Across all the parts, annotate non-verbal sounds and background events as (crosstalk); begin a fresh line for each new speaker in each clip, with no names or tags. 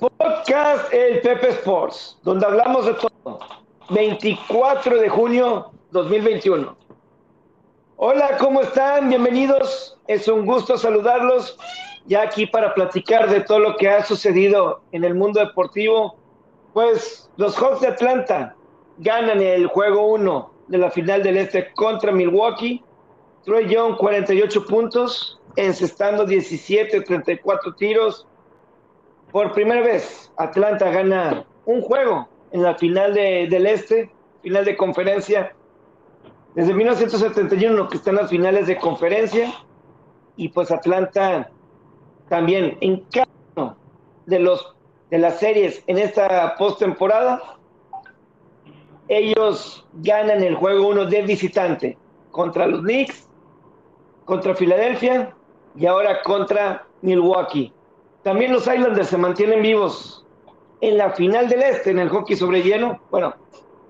Podcast El Pepe Sports, donde hablamos de todo. 24 de junio 2021. Hola, ¿cómo están? Bienvenidos. Es un gusto saludarlos ya aquí para platicar de todo lo que ha sucedido en el mundo deportivo. Pues los Hawks de Atlanta ganan el juego 1 de la final del Este contra Milwaukee. Troy Young 48 puntos, encestando 17 34 tiros por primera vez, Atlanta gana un juego en la final del Este, final de conferencia. Desde 1971 que están las finales de conferencia y pues Atlanta también en cada uno de los de las series en esta postemporada ellos ganan el juego uno de visitante contra los Knicks, contra Filadelfia y ahora contra Milwaukee. También los Islanders se mantienen vivos en la final del este, en el hockey sobre hielo. Bueno,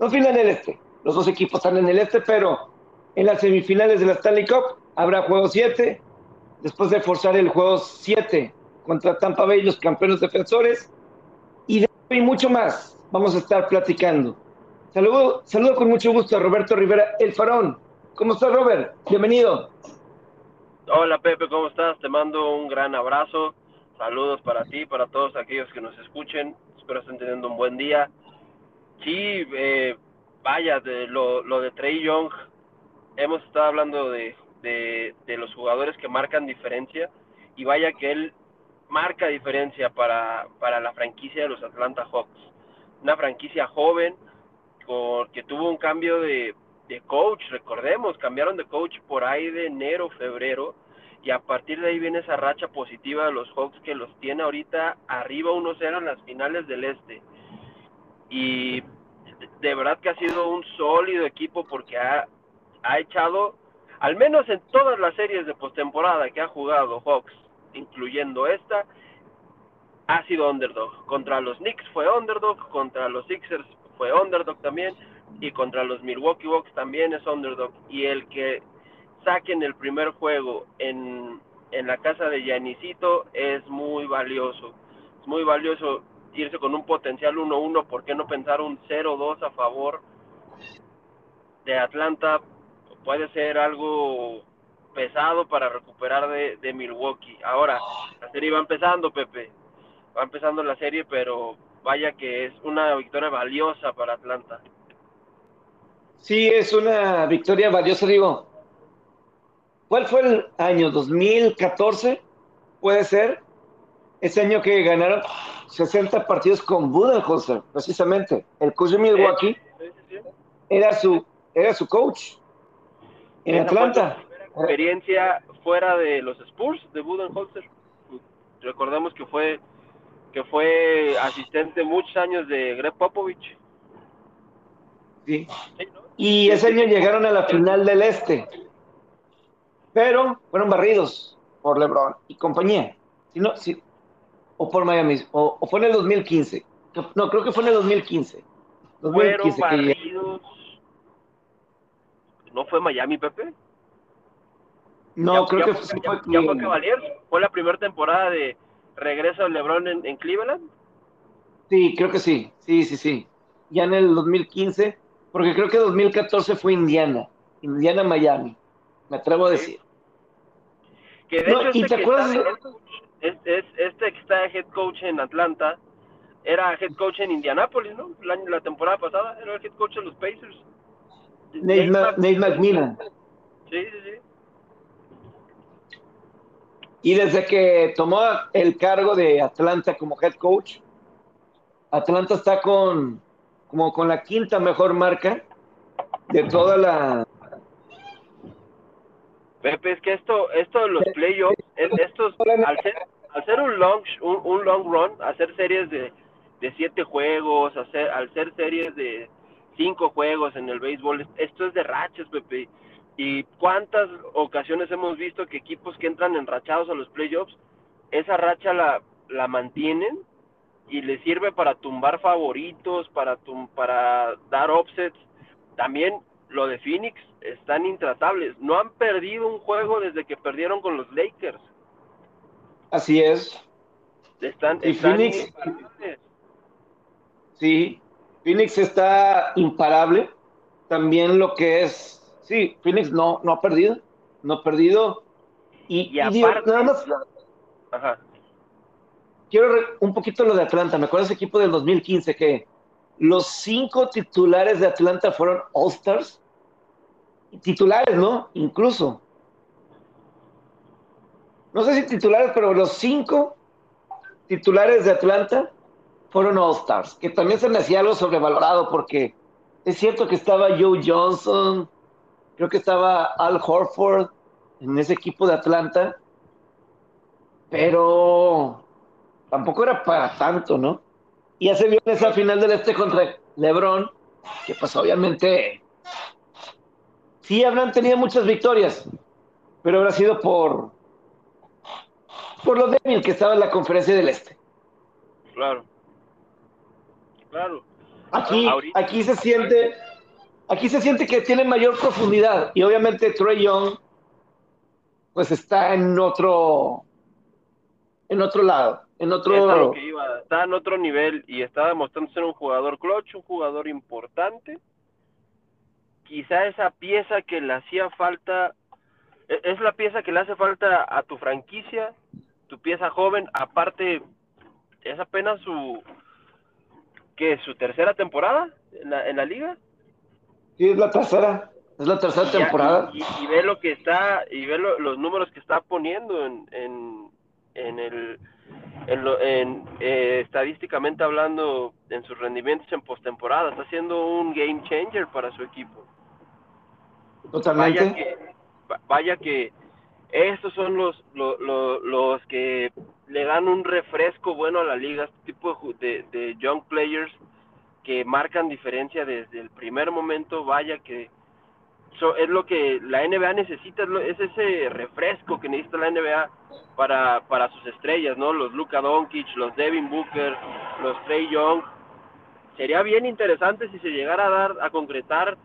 no final del este, los dos equipos están en el este, pero en las semifinales de la Stanley Cup habrá juego 7, después de forzar el juego 7 contra Tampa Bay, los campeones defensores, y de y mucho más vamos a estar platicando. Saludo, saludo con mucho gusto a Roberto Rivera, el farón. ¿Cómo estás, Robert? Bienvenido.
Hola, Pepe, ¿cómo estás? Te mando un gran abrazo Saludos para ti, para todos aquellos que nos escuchen. Espero estén teniendo un buen día. Sí, eh, vaya, de lo, lo, de Trey Young, hemos estado hablando de, de, de, los jugadores que marcan diferencia y vaya que él marca diferencia para, para la franquicia de los Atlanta Hawks. Una franquicia joven que tuvo un cambio de, de coach, recordemos, cambiaron de coach por ahí de enero, febrero y a partir de ahí viene esa racha positiva de los Hawks que los tiene ahorita arriba 1-0 en las finales del Este. Y de verdad que ha sido un sólido equipo porque ha, ha echado, al menos en todas las series de postemporada que ha jugado Hawks, incluyendo esta, ha sido underdog. Contra los Knicks fue underdog, contra los Sixers fue underdog también, y contra los Milwaukee Bucks también es underdog. Y el que saquen el primer juego en, en la casa de Yanisito es muy valioso. Es muy valioso irse con un potencial 1-1, ¿por qué no pensar un 0-2 a favor de Atlanta? Puede ser algo pesado para recuperar de, de Milwaukee. Ahora, la serie va empezando, Pepe. Va empezando la serie, pero vaya que es una victoria valiosa para Atlanta.
Sí, es una victoria valiosa, digo. ¿Cuál fue el año? ¿2014? ¿Puede ser? Ese año que ganaron 60 partidos con Budenholzer, precisamente. El coach de Milwaukee era su, era su coach en Atlanta.
Experiencia fuera de los Spurs de Budenholzer. Recordemos que fue que fue asistente muchos años de Greg Popovich.
Sí. Y ese año llegaron a la final del Este pero fueron barridos por LeBron y compañía. Si no, si, o por Miami, o, o, fue en el 2015. No, creo que fue en el 2015.
2015 fueron barridos. ¿No fue Miami, Pepe?
No,
ya,
creo
ya
que
fue,
fue,
ya, fue. ¿Fue la primera temporada de regreso de LeBron en, en Cleveland?
Sí, creo que sí. Sí, sí, sí. Ya en el 2015, porque creo que 2014 fue Indiana. Indiana-Miami me atrevo a decir.
Que de no, hecho este, que está, es, es, este que está head coach en Atlanta era head coach en Indianapolis, ¿no? La, la temporada pasada era el head coach de los Pacers.
Nate, Nate, Nate McMillan.
Sí, sí, sí.
Y desde que tomó el cargo de Atlanta como head coach, Atlanta está con como con la quinta mejor marca de toda la
Pepe, es que esto, esto de los playoffs, estos, al ser, al ser un long, un, un long run, hacer series de, de siete juegos, hacer, al ser series de cinco juegos en el béisbol, esto es de rachas, Pepe. Y cuántas ocasiones hemos visto que equipos que entran enrachados a los playoffs, esa racha la, la mantienen y les sirve para tumbar favoritos, para, tum para dar offsets. También lo de Phoenix están intratables. No han perdido un juego desde que perdieron con los Lakers.
Así es.
Están,
y Phoenix, sí, Phoenix está imparable. También lo que es, sí, Phoenix no, no ha perdido, no ha perdido. Y, nada más, Ajá. quiero un poquito lo de Atlanta. Me acuerdo ese equipo del 2015 que los cinco titulares de Atlanta fueron All-Stars. Titulares, ¿no? Incluso. No sé si titulares, pero los cinco titulares de Atlanta fueron All-Stars, que también se me hacía algo sobrevalorado porque es cierto que estaba Joe Johnson, creo que estaba Al Horford en ese equipo de Atlanta, pero tampoco era para tanto, ¿no? Y ya se vio esa final del este contra LeBron, que pues obviamente sí habrán tenido muchas victorias, pero habrá sido por por lo débil que estaba en la conferencia del este.
Claro. Claro.
Aquí, aquí se siente, aquí se siente que tiene mayor profundidad y obviamente Trey Young pues está en otro en otro lado, en otro
está en otro nivel y está demostrando ser un jugador clutch, un jugador importante. Quizá esa pieza que le hacía falta e, es la pieza que le hace falta a tu franquicia, tu pieza joven, aparte es apenas su que su tercera temporada en la, en la liga.
Sí, es la tercera. Es la tercera temporada.
Y, ve lo que está, y ve los números que está poniendo en, en, en el, en, lo, en eh, estadísticamente hablando, en sus rendimientos en postemporada. Está siendo un game changer para su equipo.
Totalmente.
Vaya que, vaya que estos son los, los, los, que le dan un refresco bueno a la liga, este tipo de, de, young players que marcan diferencia desde el primer momento, vaya que es lo que la NBA necesita, es ese refresco que necesita la NBA para, para sus estrellas, ¿no? Los Luka Doncic, los Devin Booker, los Trey Young. Sería bien interesante si se llegara a dar, a concretar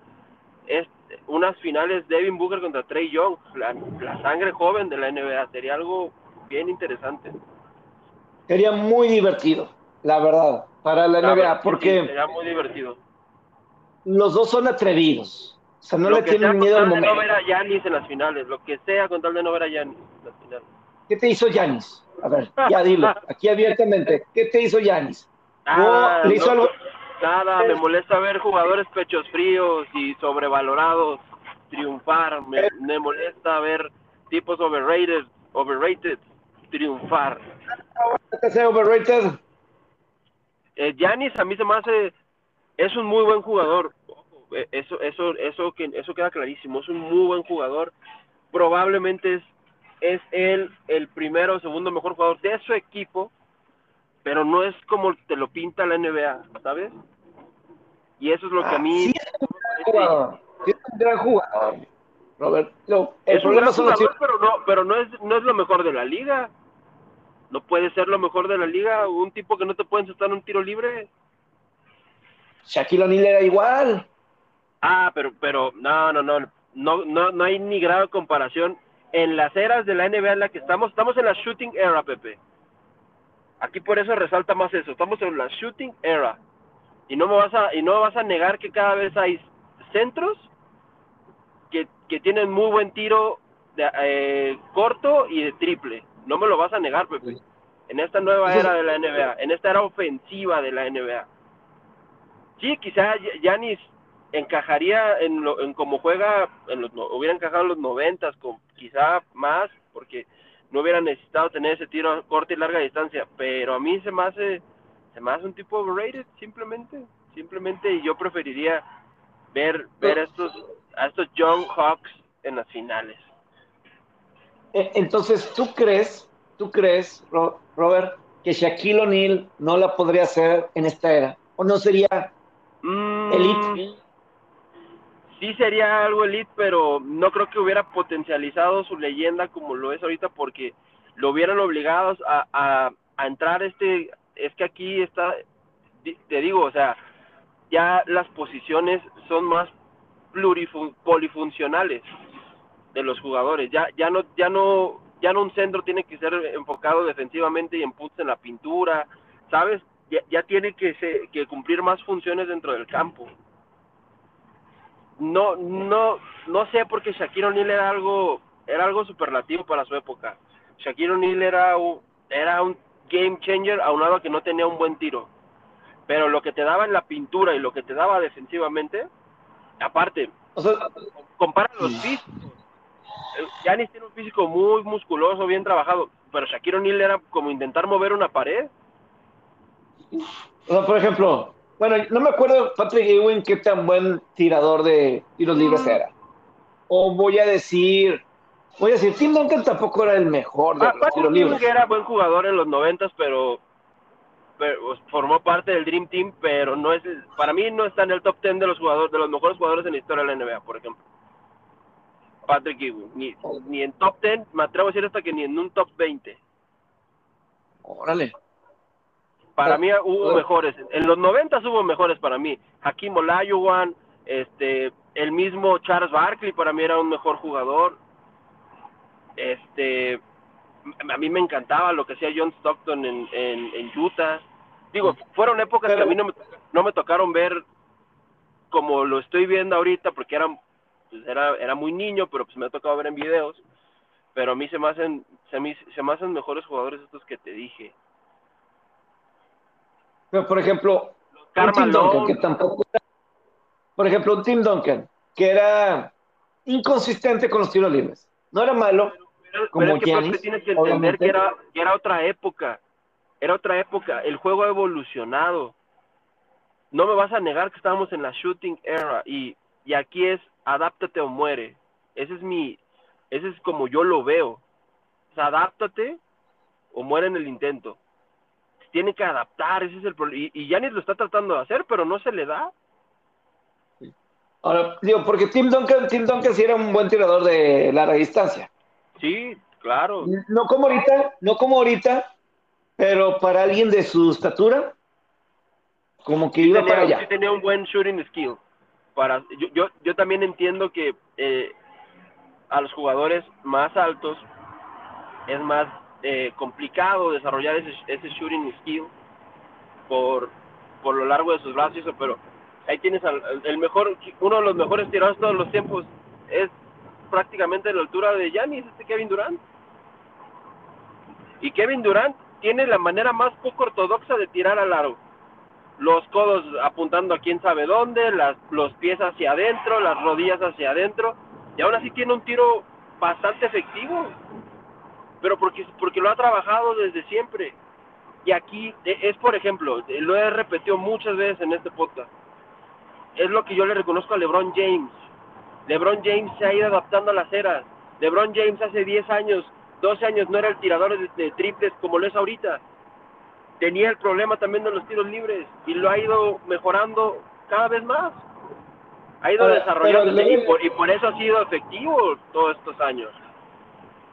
este unas finales Devin Booker contra Trey Young, la, sangre joven de la NBA, sería algo bien interesante.
Sería muy divertido, la verdad, para la, NBA, porque...
sería muy divertido.
Los dos son atrevidos, o sea, no le tienen miedo al momento.
no ver a Giannis en las finales, lo que sea con tal de no ver a Giannis en las finales.
¿Qué te hizo Giannis? A ver, ya dilo, (laughs) aquí abiertamente, ¿qué te hizo Giannis?
Ah, ¿Le hizo algo? Nada, me molesta ver jugadores pechos fríos y sobrevalorados triunfar. Me, me molesta ver tipos overrated, overrated triunfar.
¿Qué overrated?
Eh, Giannis a mí se me hace es un muy buen jugador. Eh, eso eso eso que eso queda clarísimo, es un muy buen jugador. Probablemente es es él el primero o segundo mejor jugador de su equipo pero no es como te lo pinta la NBA, ¿sabes? Y eso es lo que a mí...
Sí, es un gran jugador, es un gran jugador, Robert.
es un gran jugador, pero, no, pero no, es, no es lo mejor de la liga. No puede ser lo mejor de la liga, un tipo que no te puede en un tiro libre.
Shaquille O'Neal era igual.
Ah, pero, pero, no, no, no, no, no, no hay ni grado de comparación. En las eras de la NBA en la que estamos, estamos en la shooting era, Pepe. Aquí por eso resalta más eso. Estamos en la shooting era. Y no me vas a, y no vas a negar que cada vez hay centros que, que tienen muy buen tiro de, eh, corto y de triple. No me lo vas a negar, Pepe. En esta nueva era de la NBA, en esta era ofensiva de la NBA. Sí, quizá Yanis encajaría en, lo, en como juega, en los, hubiera encajado en los noventas, quizá más, porque no hubiera necesitado tener ese tiro a corta y larga distancia, pero a mí se me hace, se me hace un tipo overrated, simplemente, simplemente, y yo preferiría ver, ver a estos, a estos Young Hawks en las finales.
E, entonces, ¿tú crees, tú crees, Robert, que Shaquille O'Neal no la podría hacer en esta era? ¿O no sería mm, elite?
Sí sería algo elite, pero no creo que hubiera potencializado su leyenda como lo es ahorita porque lo hubieran obligado a, a, entrar este, es que aquí está, te digo, o sea, ya las posiciones son más plurifun polifuncionales de los jugadores, ya, ya no, ya no, ya no un centro tiene que ser enfocado defensivamente y en puntos en la pintura, ¿sabes? Ya, ya tiene que, que cumplir más funciones dentro del campo. No, no, no sé porque Shaquille O'Neal era algo, era algo superlativo para su época. Shaquille O'Neal era un, era un game changer aunado a que no tenía un buen tiro. Pero lo que te daba en la pintura y lo que te daba defensivamente, aparte, compara los físicos. Giannis tiene un físico muy musculoso, bien trabajado, pero Shaquille O'Neal era como intentar mover una pared.
por ejemplo, bueno, no me acuerdo Patrick Ewing qué tan buen tirador de tiros libres mm. era. O voy a decir, voy a decir, Tim Duncan tampoco era el mejor de ah, los tiros libres.
era buen jugador en los noventas, pero, pero, pues, formó parte del Dream Team, pero no es, para mí no está en el top 10 de los jugadores, de los mejores jugadores en la historia de la NBA, por ejemplo. Patrick Ewing, ni, ni en top 10, me atrevo a decir hasta que ni en un top 20.
Órale.
Para mí hubo mejores. En los 90 hubo mejores para mí. Hakim Olajuwon, este, el mismo Charles Barkley para mí era un mejor jugador. Este, a mí me encantaba lo que hacía John Stockton en, en, Utah. Digo, fueron épocas que a mí no me, no me tocaron ver como lo estoy viendo ahorita, porque era, pues era, era muy niño, pero pues me ha tocado ver en videos. Pero a mí se me hacen, se me, se me hacen mejores jugadores estos que te dije.
Pero, por ejemplo, un Tim Duncan, que tampoco por ejemplo, un Tim Duncan, que era inconsistente con los tiros libres. No era malo, como es que
tienes que entender que era, que era otra época. Era otra época. El juego ha evolucionado. No me vas a negar que estábamos en la shooting era y, y aquí es adáptate o muere. Ese es mi, ese es como yo lo veo. O sea, adáptate o muere en el intento tiene que adaptar, ese es el problema. Y, Yanis lo está tratando de hacer, pero no se le da.
Ahora, digo, porque Tim Duncan, Tim Duncan sí era un buen tirador de larga distancia.
Sí, claro.
No como ahorita, no como ahorita, pero para alguien de su estatura, como que iba para allá.
Sí tenía un buen shooting skill. Para, yo, yo, yo también entiendo que eh, a los jugadores más altos es más eh, complicado desarrollar ese, shooting skill por, por lo largo de sus brazos, pero ahí tienes el mejor, uno de los mejores tiradores de todos los tiempos, es prácticamente la altura de Giannis, este Kevin Durant. Y Kevin Durant tiene la manera más poco ortodoxa de tirar al aro. Los codos apuntando a quién sabe dónde, las, los pies hacia adentro, las rodillas hacia adentro, y aún así tiene un tiro bastante efectivo pero porque, porque lo ha trabajado desde siempre. Y aquí es, por ejemplo, lo he repetido muchas veces en este podcast, es lo que yo le reconozco a LeBron James. LeBron James se ha ido adaptando a las eras. LeBron James hace 10 años, 12 años no era el tirador de, triples como lo es ahorita. Tenía el problema también de los tiros libres y lo ha ido mejorando cada vez más. Ha ido desarrollando y por, y por eso ha sido efectivo todos estos años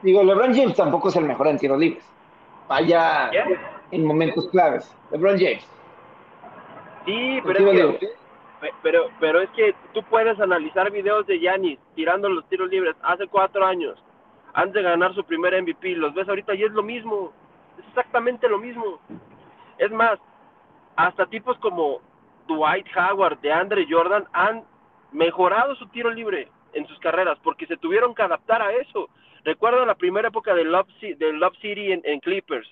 digo, LeBron James tampoco es el mejor en tiros libres. Vaya en momentos claves. LeBron James.
Sí, pero es, que, pero, pero es que tú puedes analizar videos de Giannis tirando los tiros libres hace cuatro años, antes de ganar su primer MVP. Los ves ahorita y es lo mismo. Es exactamente lo mismo. Es más, hasta tipos como Dwight Howard, de Andre Jordan, han mejorado su tiro libre en sus carreras porque se tuvieron que adaptar a eso. Recuerdo la primera época de Love, Love City en, Clippers,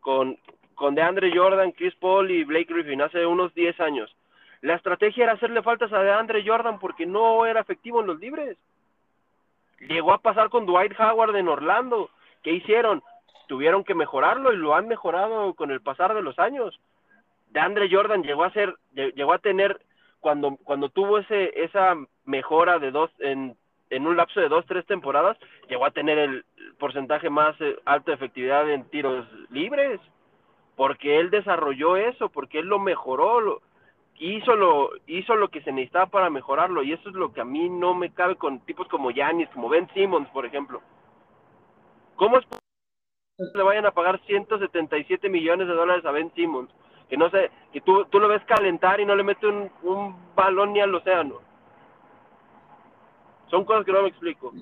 con, con DeAndre Jordan, Chris Paul y Blake Griffin, hace unos 10 años. La estrategia era hacerle faltas a DeAndre Jordan porque no era efectivo en los libres. Llegó a pasar con Dwight Howard en Orlando. ¿Qué hicieron? Tuvieron que mejorarlo y lo han mejorado con el pasar de los años. DeAndre Jordan llegó a ser, llegó a tener cuando cuando tuvo ese esa mejora de dos en en un lapso de dos, tres temporadas, llegó a tener el porcentaje más eh, alto de efectividad en tiros libres, porque él desarrolló eso, porque él lo mejoró, hizo, lo, hizo lo que se necesitaba para mejorarlo, y eso es lo que a mí no me cabe con tipos como Yanis, como Ben Simmons, por ejemplo. ¿Cómo es posible que le vayan a pagar 177 millones de dólares a Ben Simmons? Que no sé, que tú, tú lo ves calentar y no le mete un balón ni al océano son cosas que no me explico.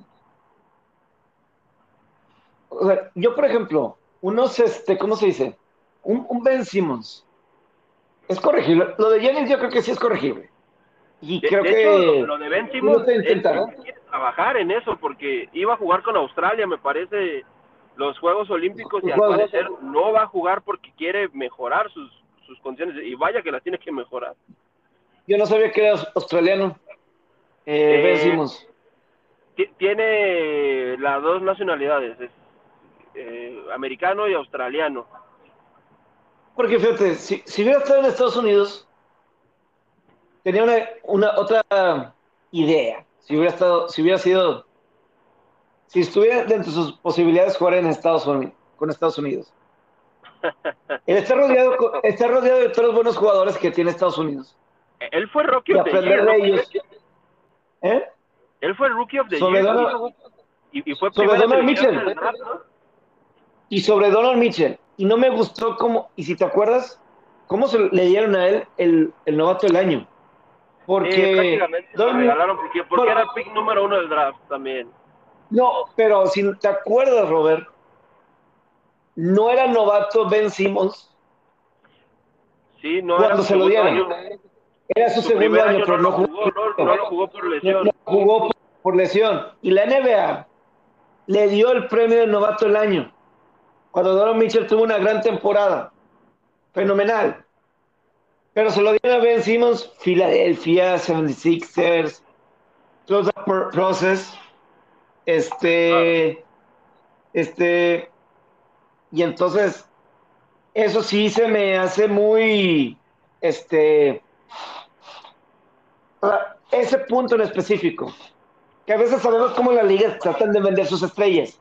o sea, yo por ejemplo, unos, este, ¿cómo se dice? Un, un Ben Simmons. Es corregible. Lo de Jennings yo creo que sí es corregible. Y
De,
creo
de
que...
hecho, lo de Ben Simmons,
¿no?
quiere trabajar en eso porque iba a jugar con Australia, me parece, los Juegos Olímpicos y al
Juegos.
parecer no va a jugar porque quiere mejorar sus, sus condiciones y vaya que las tiene que mejorar.
Yo no sabía que era australiano. Eh,
Eh,
ben Simmons.
Ti- Tiene las dos nacionalidades, es eh, americano y australiano.
Porque fíjate, si, si hubiera estado en Estados Unidos, tenía una, una otra idea. Si hubiera estado, si hubiera sido, si estuviera dentro de sus posibilidades jugar en Estados Unidos, con Estados Unidos. (laughs) Él está rodeado, está rodeado de todos los buenos jugadores que tiene Estados Unidos.
Él fue Rookie
Y aprender. (laughs) ¿Eh?
Él fue Rookie of the Year y, y fue
sobre Donald Mitchell.
del draft, ¿no?
y sobre Donald Mitchell. Y no me gustó cómo, y si te acuerdas, cómo se le dieron a él el, el novato del año.
Eh,
Porque
se
Donald-
regalaron porque, era el pick número uno del draft también.
No, pero si te acuerdas, Robert, no era novato Ben Simmons
Sí, no
cuando
era
se lo dieron.
año.
Era su
Su
segundo año, pero
no
jugó.
no, no lo jugó por lesión.
no jugó por, por lesión. Y la NBA le dio el premio de novato del año. Cuando Donovan Mitchell tuvo una gran temporada. Fenomenal. Pero se lo dieron a Ben Simmons, Philadelphia, 76ers, Close Up Pro- Process. Este. Este. Y entonces, eso sí se me hace muy. Este. Ese punto en específico. Que a veces sabemos cómo la liga tratan de vender sus estrellas.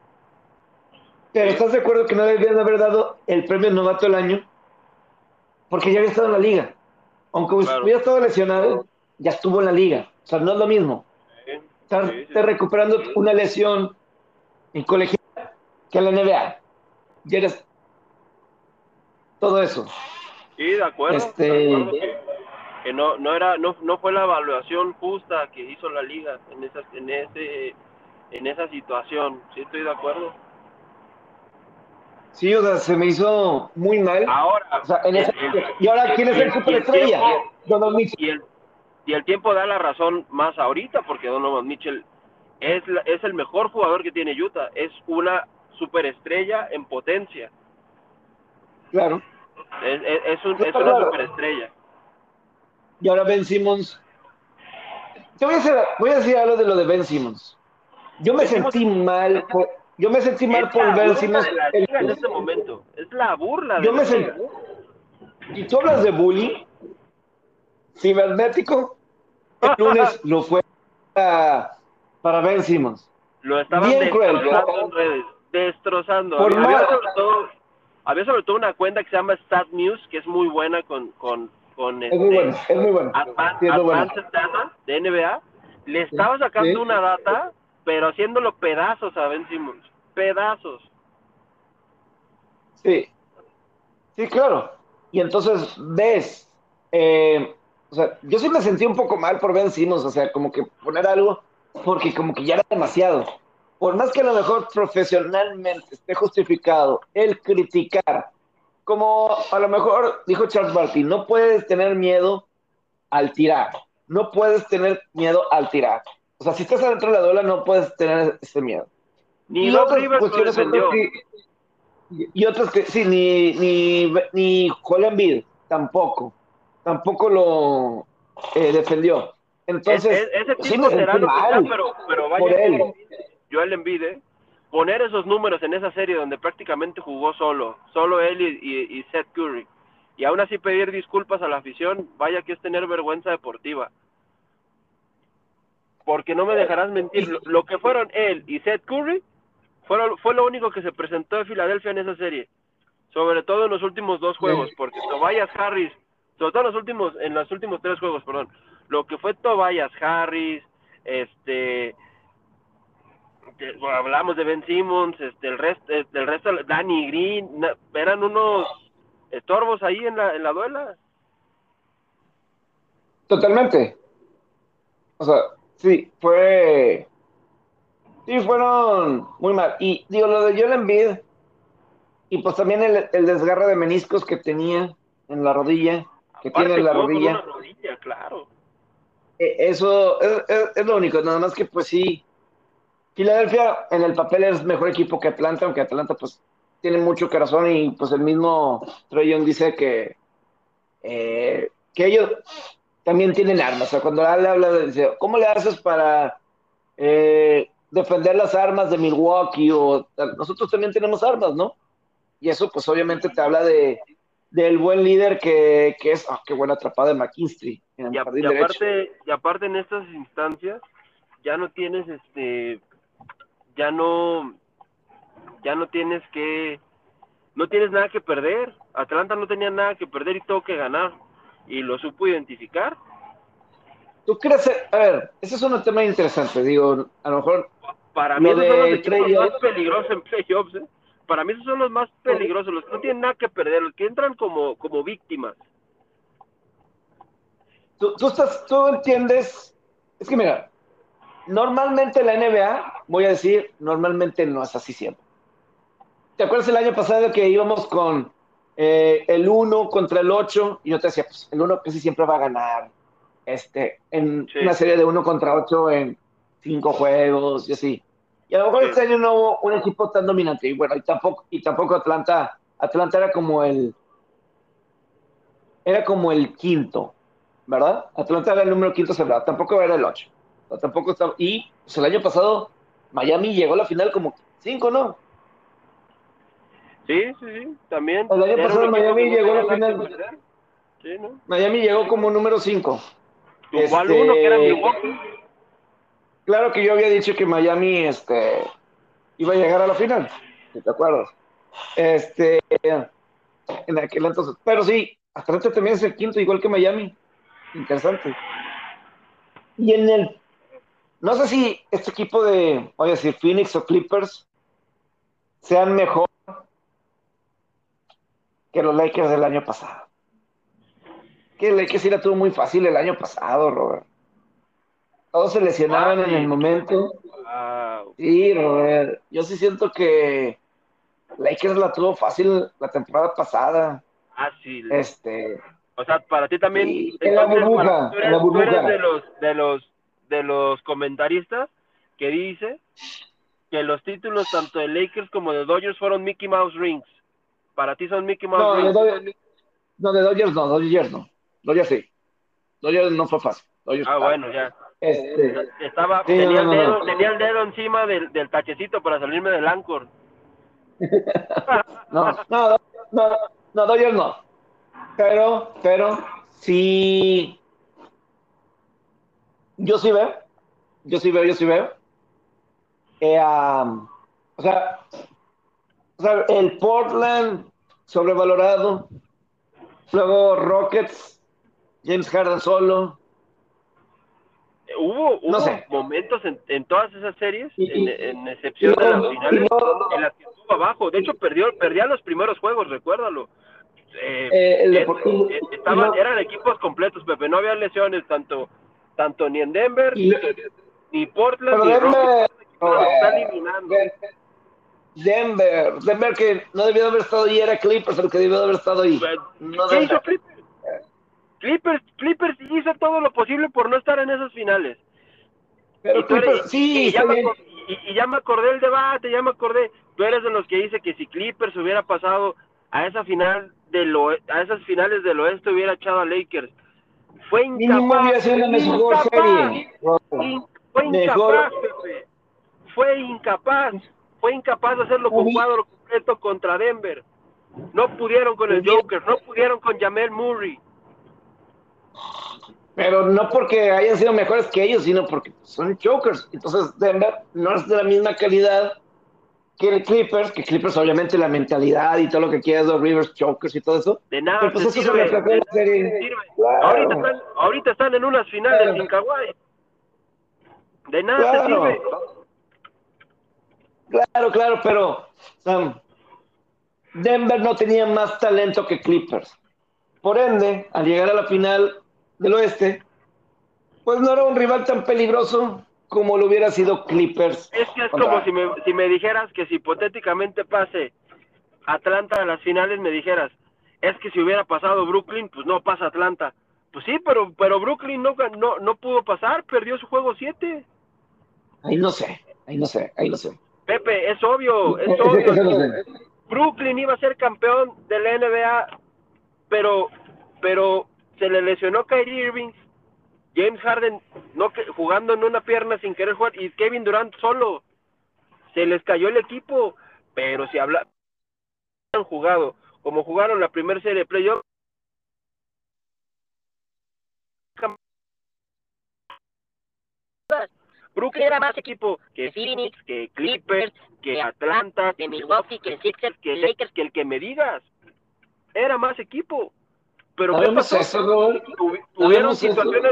Pero ¿estás de acuerdo que no debían haber dado el premio novato del año? Porque ya había estado en la liga. Aunque
Claro.
hubiera estado lesionado, ya estuvo en la liga. O sea, no es lo mismo.
Sí,
Estar
sí, sí.
recuperando una lesión en colegial que en la NBA. Ya eres todo eso.
Sí, de acuerdo.
Este-
de acuerdo que, que no, no era, no, no fue la evaluación justa que hizo la liga en esa, en ese, en esa situación. Sí, estoy de acuerdo.
Sí, o sea, se me hizo muy mal.
Ahora,
O sea, en esa-
el- el-
y ahora, ¿quién es el superestrella? Donovan Mitchell.
y el, y el tiempo da la razón más ahorita porque Donovan Mitchell es, la- es el mejor jugador que tiene Utah. Es una superestrella en potencia.
Claro.
Es, es, es un- es una superestrella.
Y ahora Ben Simmons. Te voy a, hacer, voy a decir algo de lo de Ben Simmons. Yo me sentí mal por, yo me sentí mal por Ben Simmons.
en este momento. Es la burla de
Yo
la
me sentí. Y tú hablas de bullying cibernético. El lunes (laughs) lo fue para, para Ben Simmons.
Lo estaban
Bien cruel,
destrozando
¿no?
en redes, destrozando.
Por
había,
más-
sobre todo, había sobre todo una cuenta que se llama Stat News, que es muy buena con, con, con
Es muy
este,
bueno, es muy bueno. Sí, es muy bueno.
Advanced Data de NBA. Le estaba sacando
sí.
una data, pero haciéndolo pedazos a Ben Simmons. Pedazos.
Sí, sí, claro. Y entonces ves, eh, o sea, yo sí me sentí un poco mal por Ben Simmons, o sea, como que poner algo, porque como que ya era demasiado. Por más que a lo mejor profesionalmente esté justificado el criticar, como a lo mejor dijo Charles Barkley, no puedes tener miedo al tirar, no puedes tener miedo al tirar. O sea, si estás adentro de la duela, no puedes tener ese miedo.
Ni
Y otras cuestiones otras que- y- otras que sí, ni, ni, ni Joel Embiid tampoco, tampoco lo eh, defendió. Entonces,
Es- es- ese
sí
tipo
me
será lo que sea, pero, pero
por
vaya
él.
Joel Embiid, ¿eh? Poner esos números en esa serie donde prácticamente jugó solo, solo él y, y, y Seth Curry, y aún así pedir disculpas a la afición, vaya que es tener vergüenza deportiva. Porque no me dejarás mentir, lo, lo que fueron él y Seth Curry fueron, fue lo único que se presentó de Filadelfia en esa serie, sobre todo en los últimos dos juegos, porque Tobias Harris, sobre todo en los últimos, en los últimos tres juegos, perdón, lo que fue Tobias Harris, este hablamos de Ben Simmons, este, el resto, el resto, Danny Green, eran unos estorbos ahí en la, en la duela.
Totalmente. O sea, sí, fue. Sí, fueron muy mal. Y digo, lo de Joel Embiid, y pues también el, el desgarre de meniscos que tenía en la rodilla, que
Aparte,
tiene en la rodilla.
rodilla, claro.
Eh, Eso es, es- es lo único, nada más que pues sí, Filadelfia en el papel es mejor equipo que Atlanta, aunque Atlanta pues tiene mucho corazón y pues el mismo Young dice que, eh, que ellos también tienen armas. O sea, cuando él habla de, dice, ¿cómo le haces para eh, defender las armas de Milwaukee? O nosotros también tenemos armas, ¿no? Y eso pues obviamente te habla de del buen líder que, que es, ah, qué buena atrapada de McKinstry en el
Y, a- aparte, y aparte en estas instancias ya no tienes este ya no ya no tienes que no tienes nada que perder. Atlanta no tenía nada que perder y todo que ganar y lo supo identificar.
¿Tú crees? A ver, ese es un tema interesante. Digo, a lo mejor
Para mí esos son los más peligrosos en playoffs, ¿eh? Para mí esos son los más peligrosos, los que no tienen nada que perder, los que entran como, como víctimas.
tú, tú estás, tú entiendes. Es que mira, normalmente la NBA, voy a decir, normalmente no es así siempre. ¿Te acuerdas el año pasado que íbamos con eh, el 1 contra el 8? Y yo te decía, pues el 1 casi siempre va a ganar. Este, en
Sí.
una serie de 1 contra 8 en cinco juegos y así. Y a lo mejor
Sí.
este año no hubo un equipo tan dominante. Y bueno, y tampoco, y tampoco Atlanta, Atlanta era como el era como el quinto, ¿verdad? Atlanta era el número quinto cerrado, tampoco era el 8. Tampoco estaba, y pues, el año pasado Miami llegó a la final como 5, ¿no?
Sí, sí, sí, también.
El año pasado Miami llegó a la final.
Sí, ¿no?
Miami llegó como número 5.
Tumbó al
Este-
uno, que era Milwaukee.
Claro que yo había dicho que Miami este, iba a llegar a la final, si te acuerdas. Este, en aquel entonces. Pero sí, Atlanta también es el quinto, igual que Miami. Interesante. Y en el. No sé si este equipo de, voy a decir, Phoenix o Clippers sean mejor que los Lakers del año pasado. Que Lakers sí la tuvo muy fácil el año pasado, Robert. Todos se lesionaban en el momento. Sí, Robert. Yo sí siento que Lakers la tuvo fácil la temporada pasada.
Ah, sí.
Este,
O sea, para ti también.
Sí, en la burbuja, en la
tú eres
burbuja.
de los, de los, de los comentaristas que dice que los títulos tanto de Lakers como de Dodgers fueron Mickey Mouse Rings. Para ti son Mickey Mouse
no, de
Rings.
Dodgers, no, de Dodgers no, Dodgers no. Dodgers sí. Dodgers no fue fácil. Dodgers,
Ah, bueno, ya.
Este,
Estaba,
Sí,
tenía,
no, no,
el dedo,
no.
tenía el dedo encima del, del tachecito para salirme del Anchor. (laughs)
no, no, no, no, Dodgers no. Pero, pero, sí. Yo sí veo. Yo sí veo, yo sí veo. Eh, um, o sea, o sea, el Portland sobrevalorado. Luego Rockets, James Harden solo.
Hubo, hubo
No sé.
momentos en, en todas esas series,
Y-
en, en excepción de las finales, en las que estuvo abajo. De hecho, perdió, perdía los primeros juegos, recuérdalo. Eh,
Eh, el
eh, eh, estaban, eran equipos completos, Pepe. No había lesiones tanto, tanto ni en Denver,
Y-
ni Portland,
pero
ni
Denver,
Rockets. Los está
eh,
eliminando.
Denver, Denver que no debió de haber estado ahí, era Clippers el que debió de haber estado ahí. No
¿Qué hizo Clippers? Clippers? Clippers hizo todo lo posible por no estar en esas finales.
Pero
Y eres-
Clippers, sí,
y, ya me,
bien.
acor- y- y ya me acordé del debate, ya me acordé. Tú eres de los que dice que si Clippers hubiera pasado a esa final del a esas finales del oeste hubiera echado a Lakers. Fue incapaz.
hubiera sido una mejor
incapaz,
serie.
in- fue
Mejor.
incapaz, Pepe. Fue incapaz. Fue incapaz de hacerlo con cuadro completo contra Denver. No pudieron con el. Joker, no pudieron con Jamel Murray.
Pero no porque hayan sido mejores que ellos, sino porque son chokers. Entonces Denver no es de la misma calidad que el Clippers, que Clippers obviamente la mentalidad y todo lo que quieras, los Rivers chokers y todo eso.
De nada
pues eso se
sirve,
en
de
serie. Claro.
Ahorita, están, ahorita están en unas finales
Claro.
sin Kawhi. De nada te
Claro.
sirve.
Claro, claro, pero Sam, Denver no tenía más talento que Clippers. Por ende, al llegar a la final del oeste, pues no era un rival tan peligroso como lo hubiera sido Clippers.
Es que es como si me, si me dijeras que si hipotéticamente pase Atlanta a las finales, me dijeras, es que si hubiera pasado Brooklyn, pues no pasa Atlanta. Pues sí, pero, pero Brooklyn no, no, no pudo pasar, perdió su juego 7.
Ahí no sé, ahí no sé, ahí no sé.
Pepe, es obvio, es (laughs) obvio. Brooklyn iba a ser campeón de la NBA, pero, pero se le lesionó Kyrie Irving, James Harden no jugando en una pierna sin querer jugar y Kevin Durant solo. Se les cayó el equipo, pero si habla han jugado como jugaron la primera serie de playoff Brooklyn era más equipo que Phoenix, que Clippers, que Atlanta, que Milwaukee, que Sixers, que Lakers, que el que me digas. Era más equipo. Pero ¿qué pasó? tuvieron, situaciones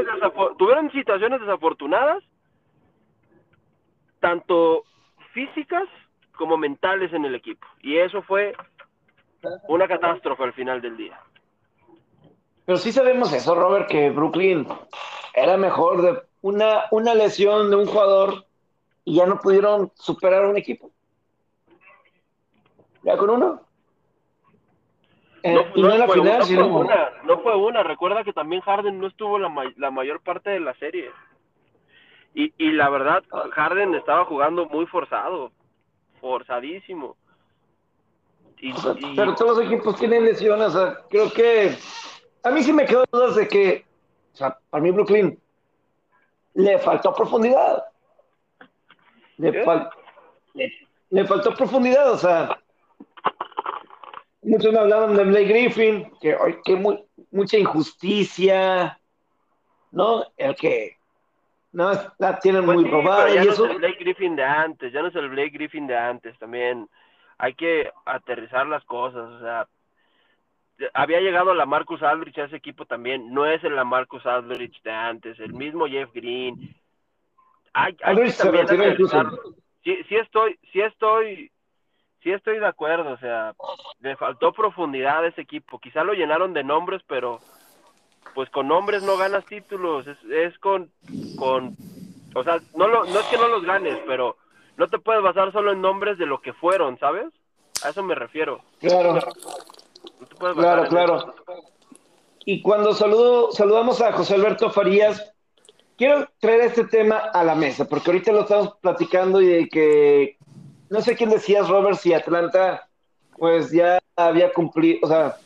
tuvieron situaciones desafortunadas, tanto físicas como mentales en el equipo. Y eso fue una catástrofe al final del día.
Pero sí sabemos eso, Robert, que Brooklyn era mejor de una, una lesión de un jugador y ya no pudieron superar un equipo. ¿Ya con uno?
Eh, no, y no, en la fue, final, sino... fue una, no fue una. Recuerda que también Harden no estuvo la, la mayor parte de la serie. Y, y la verdad, Harden estaba jugando muy forzado. Forzadísimo.
Y, Pero todos los equipos tienen lesiones. O sea, creo que. A mí sí me quedo dudas de que. O sea, para mí, Brooklyn le faltó profundidad. Le, le, faltó profundidad, o sea, muchos me hablaban de Blake Griffin, que, que muy, mucha injusticia, ¿no? El que no la tienen pues muy robada.
Ya
y
no
eso...
es el Blake Griffin de antes, ya no es el Blake Griffin de antes, también hay que aterrizar las cosas, o sea, había llegado la Marcus Aldrich a ese equipo también, no es el la Marcus Aldrich de antes, el mismo Jeff Green. Hay, hay que también sí, sí estoy, sí estoy, sí estoy de acuerdo, o sea, le faltó profundidad a ese equipo, quizá lo llenaron de nombres, pero pues con nombres no ganas títulos, es, es con, con, o sea, no, lo, no es que no los ganes, pero no te puedes basar solo en nombres de lo que fueron, ¿sabes? A eso me refiero.
Claro. Claro, claro. Y cuando saludo, saludamos a José Alberto Farías, quiero traer este tema a la mesa, porque ahorita lo estamos platicando y de que, no sé quién decías, Robert, si Atlanta, pues ya había cumplido, o sea,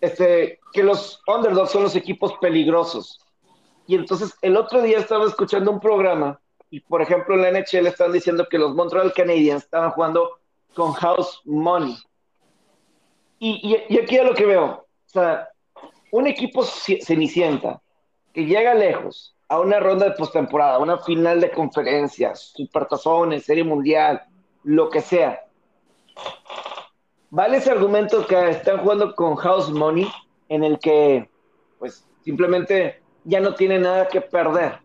este, que los underdogs son los equipos peligrosos. Y entonces el otro día estaba escuchando un programa y, por ejemplo, en la NHL están diciendo que los Montreal Canadiens estaban jugando con house money. Y, y, aquí es lo que veo. O sea, un equipo cenicienta que llega lejos a una ronda de postemporada, una final de conferencias, supertazones, serie mundial, lo que sea. ¿Vale ese argumento que están jugando con House Money en el que, pues, simplemente ya no tiene nada que perder?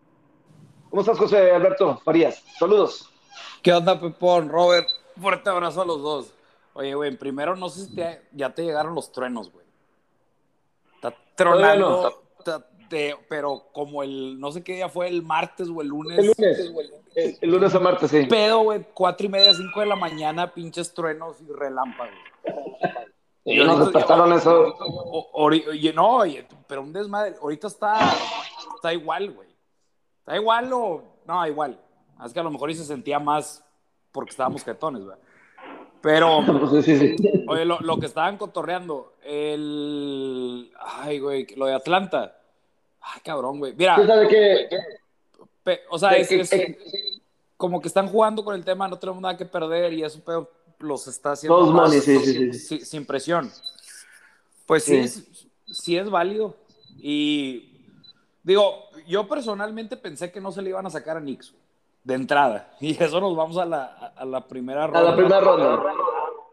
¿Cómo estás, José Alberto Farías? Saludos.
¿Qué onda, Pepón? Robert, fuerte abrazo a los dos. Oye, güey, primero no sé si ya te llegaron los truenos, güey. Está tronando, pero como el, no sé qué día fue, el martes o el lunes.
El lunes, el, lunes a martes, sí.
Pedo, güey, cuatro y media, cinco de la mañana, pinches truenos y relámpagos.
Y nos despertaron eso.
Oye, no, pero un desmadre. Ahorita está, está igual, güey. Está igual o. No, igual. Es que a lo mejor y se sentía más porque estábamos jetones, güey. Pero, (laughs) oye, lo, que estaban cotorreando, el. Ay, güey, lo de Atlanta. Ay, cabrón, güey. Mira. o sea, es, como que están jugando con el tema, no tenemos nada que perder y eso pero los está haciendo
más, sin,
presión. Pues sí, sí es válido. Y digo, yo personalmente pensé que no se le iban a sacar a Nix de entrada. (laughs) Y eso nos vamos a la, a la primera ronda.
A la primera ronda.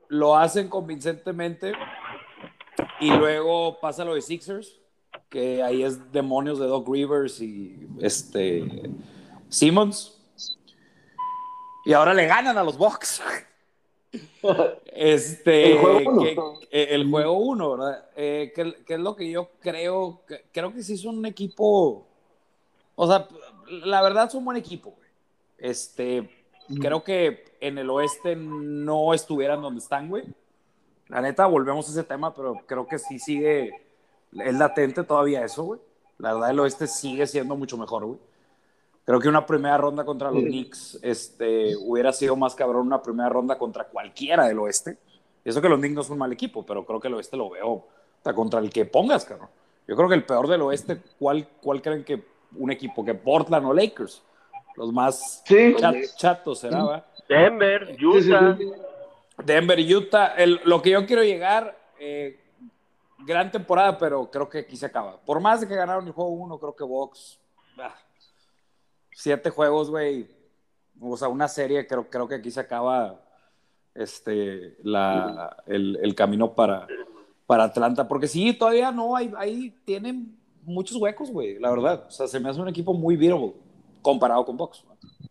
Lo hacen convincentemente. Y luego pasa lo de Sixers, que ahí es demonios de Doc Rivers y este Simmons. Y ahora le ganan a los Bucks. Este, el juego uno, el juego uno ¿verdad? Eh, que, es lo que yo creo, creo que sí es un equipo, o sea, la verdad es un buen equipo, Este, creo que en el oeste no estuvieran donde están, güey. La neta, volvemos a ese tema, pero creo que sí sigue, es latente todavía eso, güey. La verdad, el oeste sigue siendo mucho mejor, güey. Creo que una primera ronda contra los Knicks este, hubiera sido más cabrón una primera ronda contra cualquiera del oeste. Eso que los Knicks no son un mal equipo, pero creo que el oeste lo veo hasta contra el que pongas, cabrón. Yo creo que el peor del oeste, ¿cuál, cuál creen que un equipo? ¿Que Portland o Lakers? Los más chatos será, ¿va?
Denver, Utah.
Denver, Utah. lo que yo quiero llegar, eh, gran temporada, pero creo que aquí se acaba. Por más de que ganaron el juego uno, creo que Box. Ah, siete juegos, güey. O sea, una serie, creo, creo que aquí se acaba este, la, el, camino para, para Atlanta. Porque sí, todavía no, ahí, ahí tienen muchos huecos, güey, la verdad. O sea, se me hace un equipo muy beatable comparado con Box.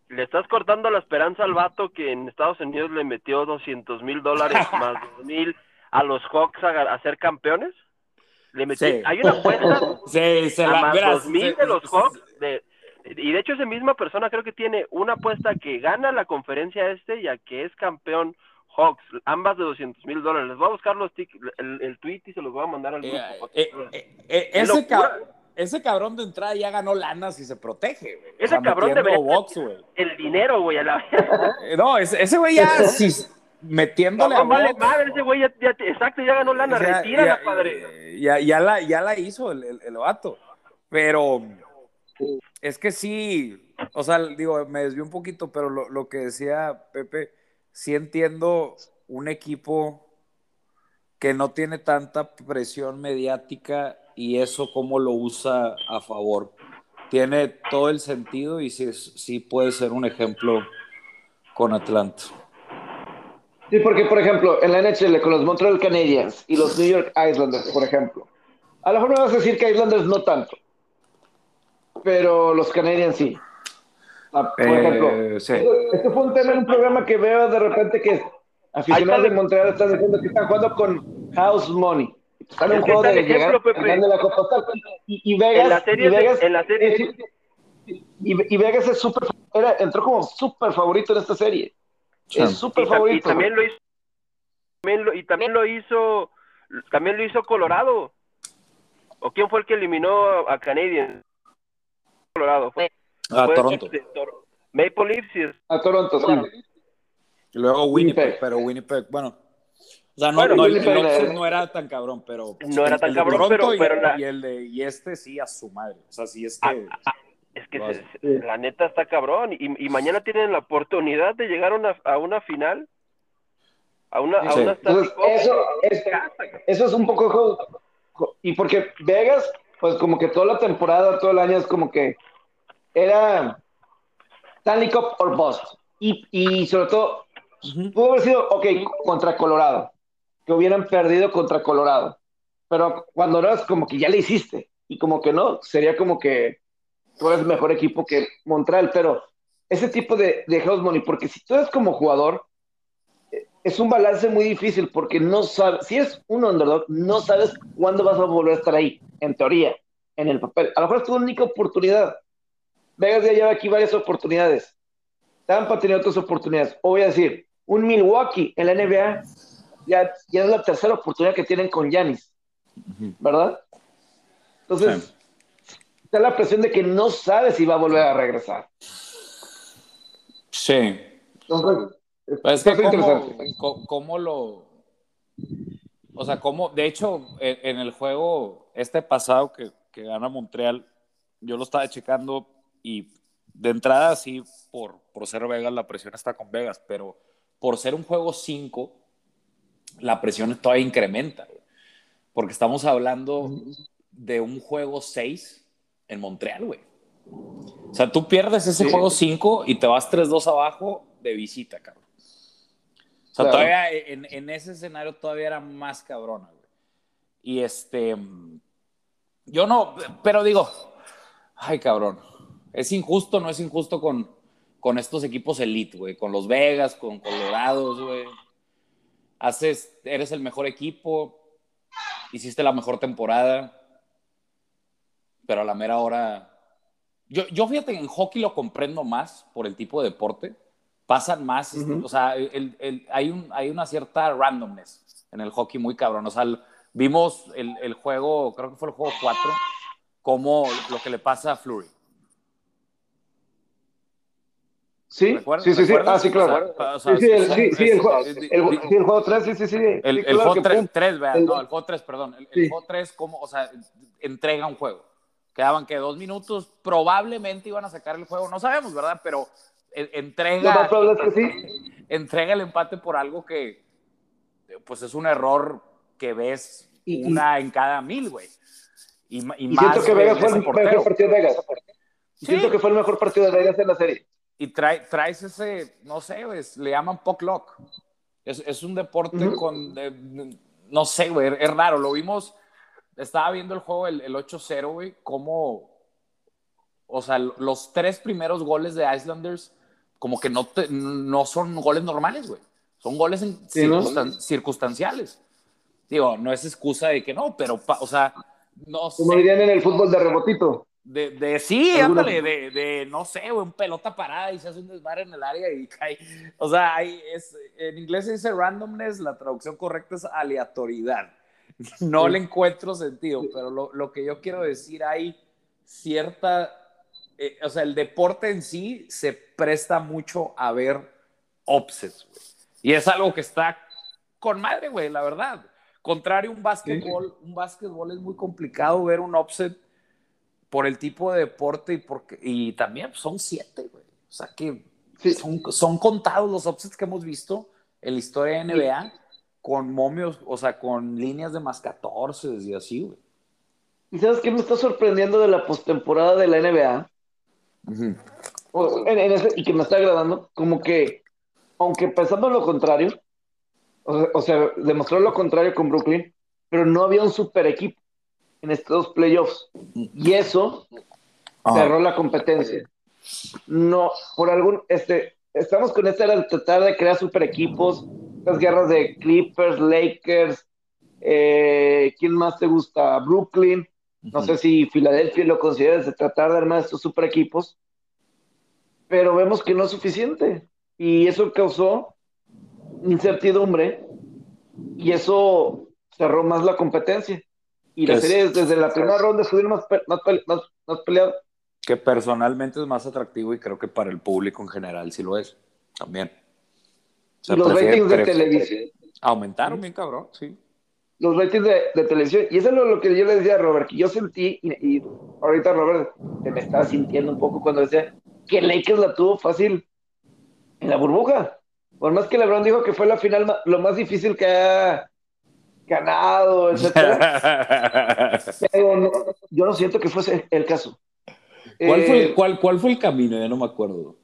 Le estás cortando la esperanza al vato que en Estados Unidos le metió 200 mil dólares (laughs) más 2 mil a los Hawks a, ser campeones. Le metió, Hay una apuesta (laughs)
sí, se la,
más 2 mil de los (laughs) Hawks de, y de hecho esa misma persona creo que tiene una apuesta que gana la conferencia este y a que es campeón Hawks, ambas de 200 mil dólares. Les voy a buscar los el, el, tweet y se los voy a mandar al grupo.
Eh, eh, eh, ese, cabrón, ese, cabrón de entrada ya ganó lana si se protege, güey.
Ese cabrón de box, el dinero, güey, a la (laughs)
No, ese, ese güey ya si, metiéndole no, a
vale madre, ese güey ya, ya, exacto, ya ganó lana, retírala, padre.
Ya, ya, la, ya la hizo el, el, el vato. Pero es que sí, o sea, digo, me desvió un poquito, pero lo, que decía Pepe, sí entiendo un equipo que no tiene tanta presión mediática y eso cómo lo usa a favor. Tiene todo el sentido y sí, sí puede ser un ejemplo con Atlanta.
Sí, porque por ejemplo, en la NHL con los Montreal Canadiens y los New York Islanders, por ejemplo, a lo mejor me vas a decir que Islanders no tanto, pero los Canadiens sí. Ah, por eh, ejemplo, este fue un tema en un programa que veo de repente que aficionados de Montreal están diciendo que están jugando con House Money. Están en un juego de llegar de la Copa y, y, Vegas, en la serie, y Vegas, en la serie y, Vegas es súper entró como súper favorito en esta serie. Es súper favorito.
Y también lo hizo también lo, y también lo hizo también lo hizo Colorado. ¿O quién fue el que eliminó a Canadiens? Colorado. Fue,
a Toronto.
Maple Leafs.
A Toronto, sí.
Y luego Winnipeg, pero Winnipeg, bueno. O sea, no, no, el, no, era tan cabrón, pero.
No era tan cabrón, pero.
Y,
pero
y, el de, y este sí a su madre. O sea, sí es que. Ah,
ah, es que la neta está cabrón. Y, y, mañana tienen la oportunidad de llegar a una, a una final. A una, a una
eso, es, eso es un poco. Y porque Vegas, pues como que toda la temporada, todo el año es como que era Stanley Cup or Bust. Y, y sobre todo, pudo haber sido, ok, contra Colorado, que hubieran perdido contra Colorado. Pero cuando eras como que ya le hiciste, y como que no, sería como que tú eres mejor equipo que Montreal, pero ese tipo de, de house money, porque si tú eres como jugador, es un balance muy difícil porque no sabes, si es un underdog, no sabes cuándo vas a volver a estar ahí, en teoría, en el papel. A lo mejor es tu única oportunidad. Vegas ya lleva aquí varias oportunidades. Tampa tiene otras oportunidades. O voy a decir, un Milwaukee en la NBA ya, ya es la tercera oportunidad que tienen con Yanis, ¿verdad? Entonces, está la presión de que no sabe si va a volver a regresar.
Sí.
Entonces,
es que cómo, cómo, lo... O sea, cómo... De hecho, en, el juego este pasado que, que gana Montreal, yo lo estaba checando y de entrada sí, por, por ser Vegas, la presión está con Vegas, pero por ser un juego 5, la presión todavía incrementa, porque estamos hablando de un juego 6 en Montreal, güey. O sea, tú pierdes ese juego 5 y te vas 3-2 abajo de visita, cabrón. O sea, todavía en, en, ese escenario todavía era más cabrona, güey. Y este, yo no, pero digo, ay, cabrón, es injusto, no es injusto con, con estos equipos elite, güey, con los Vegas, con Colorados, güey. Haces, eres el mejor equipo, hiciste la mejor temporada, pero a la mera hora Yo, yo fíjate que en hockey lo comprendo más por el tipo de deporte. Pasan más, o sea, el, el, hay, un, hay una cierta randomness en el hockey muy cabrón. O sea, vimos el, el juego, creo que fue el juego 4, como lo que le pasa a Flurry.
Sí, sí, sí, sí, ah, sí, claro. Sí, sí, el, el, juego, el, el, juego 3, sí, sí, sí.
El, el juego 3, 3, vean, no, el juego 3, perdón. El, el juego 3, como, o sea, entrega un juego. Quedaban que dos minutos, probablemente iban a sacar el juego, no sabemos, ¿verdad? Pero entrega,
Lo más probable es que sí.
entrega el empate por algo que, pues es un error que ves y, una y, en cada mil, güey. Y, y,
y
más
siento que Vegas fue el mejor partido de Vegas. Sí. Siento que fue el mejor partido de Vegas en la serie
y trae, traes ese, no sé, pues, le llaman puck lock. Es, es un deporte uh -huh. con, de, no sé, güey, es raro. Lo vimos, estaba viendo el juego, el, el 8-0, güey, cómo, o sea, los tres primeros goles de Islanders, como que no, te, no son goles normales, güey. Son goles en sí, circunstan ¿no? circunstanciales. Digo, no es excusa de que no, pero, o sea, no
Como dirían en el fútbol de rebotito.
De, de, sí, ándale, de, de, no sé, un pelota parada y se hace un desmadre en el área y cae. O sea, hay, es, en inglés se dice randomness, la traducción correcta es aleatoriedad. (laughs) No sí. le encuentro sentido, pero lo, lo, que yo quiero decir, hay cierta, eh, o sea, el deporte en sí se presta mucho a ver offsets, güey. Y es algo que está con madre, güey, la verdad. Contrario a un básquetbol, sí. un básquetbol es muy complicado ver un offset por el tipo de deporte y, porque, y también son siete, güey. O sea que sí. son, son, contados los offsets que hemos visto en la historia de NBA. Con momios, o sea, con líneas de más 14 y así, güey.
¿Y sabes qué me está sorprendiendo de la postemporada de la NBA? Uh -huh. o, en, en ese, y que me está agradando, como que, aunque pensamos lo contrario, o sea, o sea, demostró lo contrario con Brooklyn, pero no había un super equipo en estos playoffs. Y eso ah. cerró la competencia. No, por algún, este, estamos con esta era de tratar de crear super equipos, las guerras de Clippers, Lakers, eh, ¿quién más te gusta? Brooklyn, no uh -huh. sé si Filadelfia lo consideras de tratar de armar estos super equipos, pero vemos que no es suficiente. Y eso causó incertidumbre y eso cerró más la competencia y la serie desde la primera ronda estuvieron más, más, más, más peleadas.
Que personalmente es más atractivo y creo que para el público en general sí lo es, también.
O sea, los ratings de televisión.
Aumentaron bien cabrón, sí.
Los ratings de, de, televisión. Y eso es lo que yo le decía a Robert, que yo sentí, y, y ahorita Robert se me estaba sintiendo un poco cuando decía que Lakers la tuvo fácil en la burbuja. Por más que LeBron dijo que fue la final lo más difícil que ha ganado, (laughs) etcétera. Pero no, yo no siento que fuese el caso.
¿Cuál, eh, fue, cuál, ¿Cuál fue el camino? Ya no me acuerdo.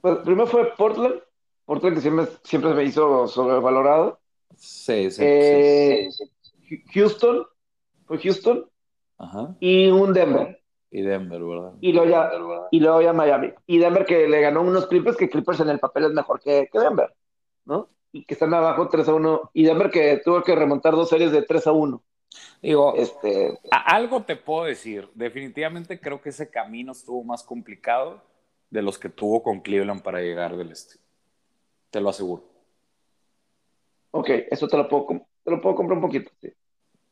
Pues primero fue Portland, Portland que siempre, siempre me hizo sobrevalorado.
Sí, sí,
eh, sí, sí. Houston, fue Houston.
Ajá.
Y un Denver.
Y Denver, ¿verdad?
Y luego ya, y luego ya Miami. Y Denver que le ganó unos Clippers, que Clippers en el papel es mejor que, que Denver, ¿no? y que están abajo 3 a 1, y Denver que tuvo que remontar dos series de 3 a 1.
Digo, este... algo te puedo decir, definitivamente creo que ese camino estuvo más complicado de los que tuvo con Cleveland para llegar del este. Te lo aseguro.
Ok, eso te lo puedo, te lo puedo comprar un poquito. Sí,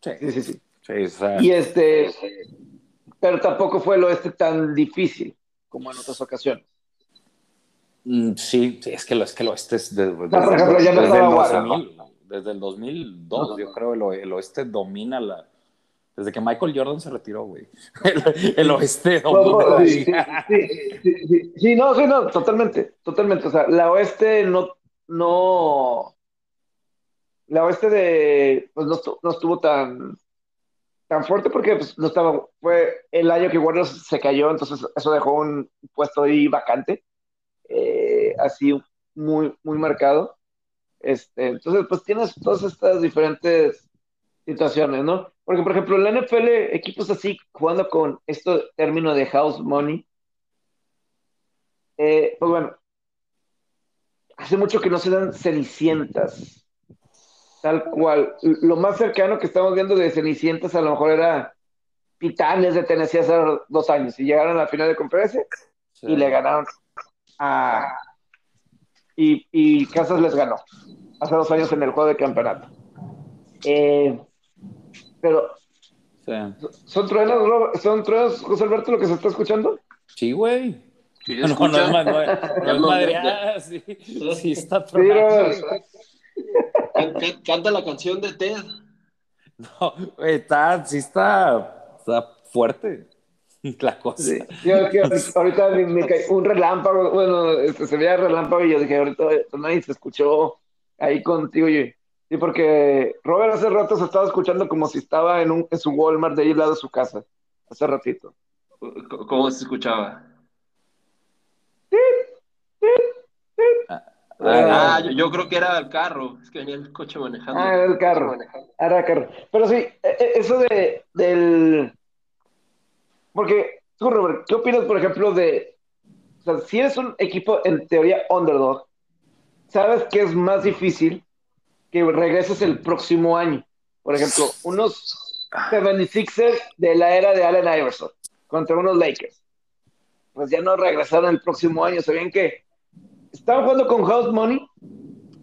sí,
sí. sí, sí.
sí o sea...
Y este, pero tampoco fue el oeste tan difícil como en otras ocasiones.
Mm, sí, sí, es que lo, es que lo oeste es de, de,
no, por ejemplo, ya
desde,
el
2000, desde el 2002, no, yo creo, el, el, oeste domina la... Desde que Michael Jordan se retiró, güey. (laughs) El, el, oeste
no, sí, sí, sí, sí, no, sí, no, totalmente, totalmente. O sea, la oeste no, no... La oeste de... Pues no, no estuvo tan tan fuerte porque pues, no estaba, fue el año que Warriors se cayó, entonces eso dejó un puesto ahí vacante eh, así muy, muy marcado. Este, entonces, pues tienes todas estas diferentes situaciones, ¿no? Porque, por ejemplo, en la NFL, equipos así jugando con este término de house money, eh, pues bueno, hace mucho que no se dan cenicientas, tal cual. Lo más cercano que estamos viendo de cenicientas a lo mejor era Titanes de Tennessee hace dos años y llegaron a la final de conferencia y le ganaron a. Y, y Kansas les ganó hace dos años en el juego de campeonato. Eh, pero. ¿Son truenos, ¿Son truenos, José Alberto, lo que se está escuchando?
Sí, güey. no, no, no, no, no, (laughs) es sí, sí está
Canta la canción de Ted.
No, está, sí está, está fuerte (laughs) la cosa.
ahorita me, cae un relámpago, bueno, este, se veía relámpago y yo dije, ahorita nadie se escuchó ahí contigo. Y, sí, porque Robert hace rato se estaba escuchando como si estaba en, un, en su Walmart de ahí al lado de su casa, hace ratito.
¿Cómo se escuchaba? Ah, yo, creo que era el carro, es que venía el coche manejando.
Ah, era el carro, era el carro. Pero sí, e, e, eso de, del... Porque, tú, Robert, ¿qué opinas, por ejemplo, de... O sea, si eres un equipo, en teoría, underdog, ¿sabes que es más difícil que regreses el próximo año? Por ejemplo, unos 76ers de la era de Allen Iverson contra unos Lakers. Pues ya no regresaron el próximo año. ¿Sabían que estaban jugando con House Money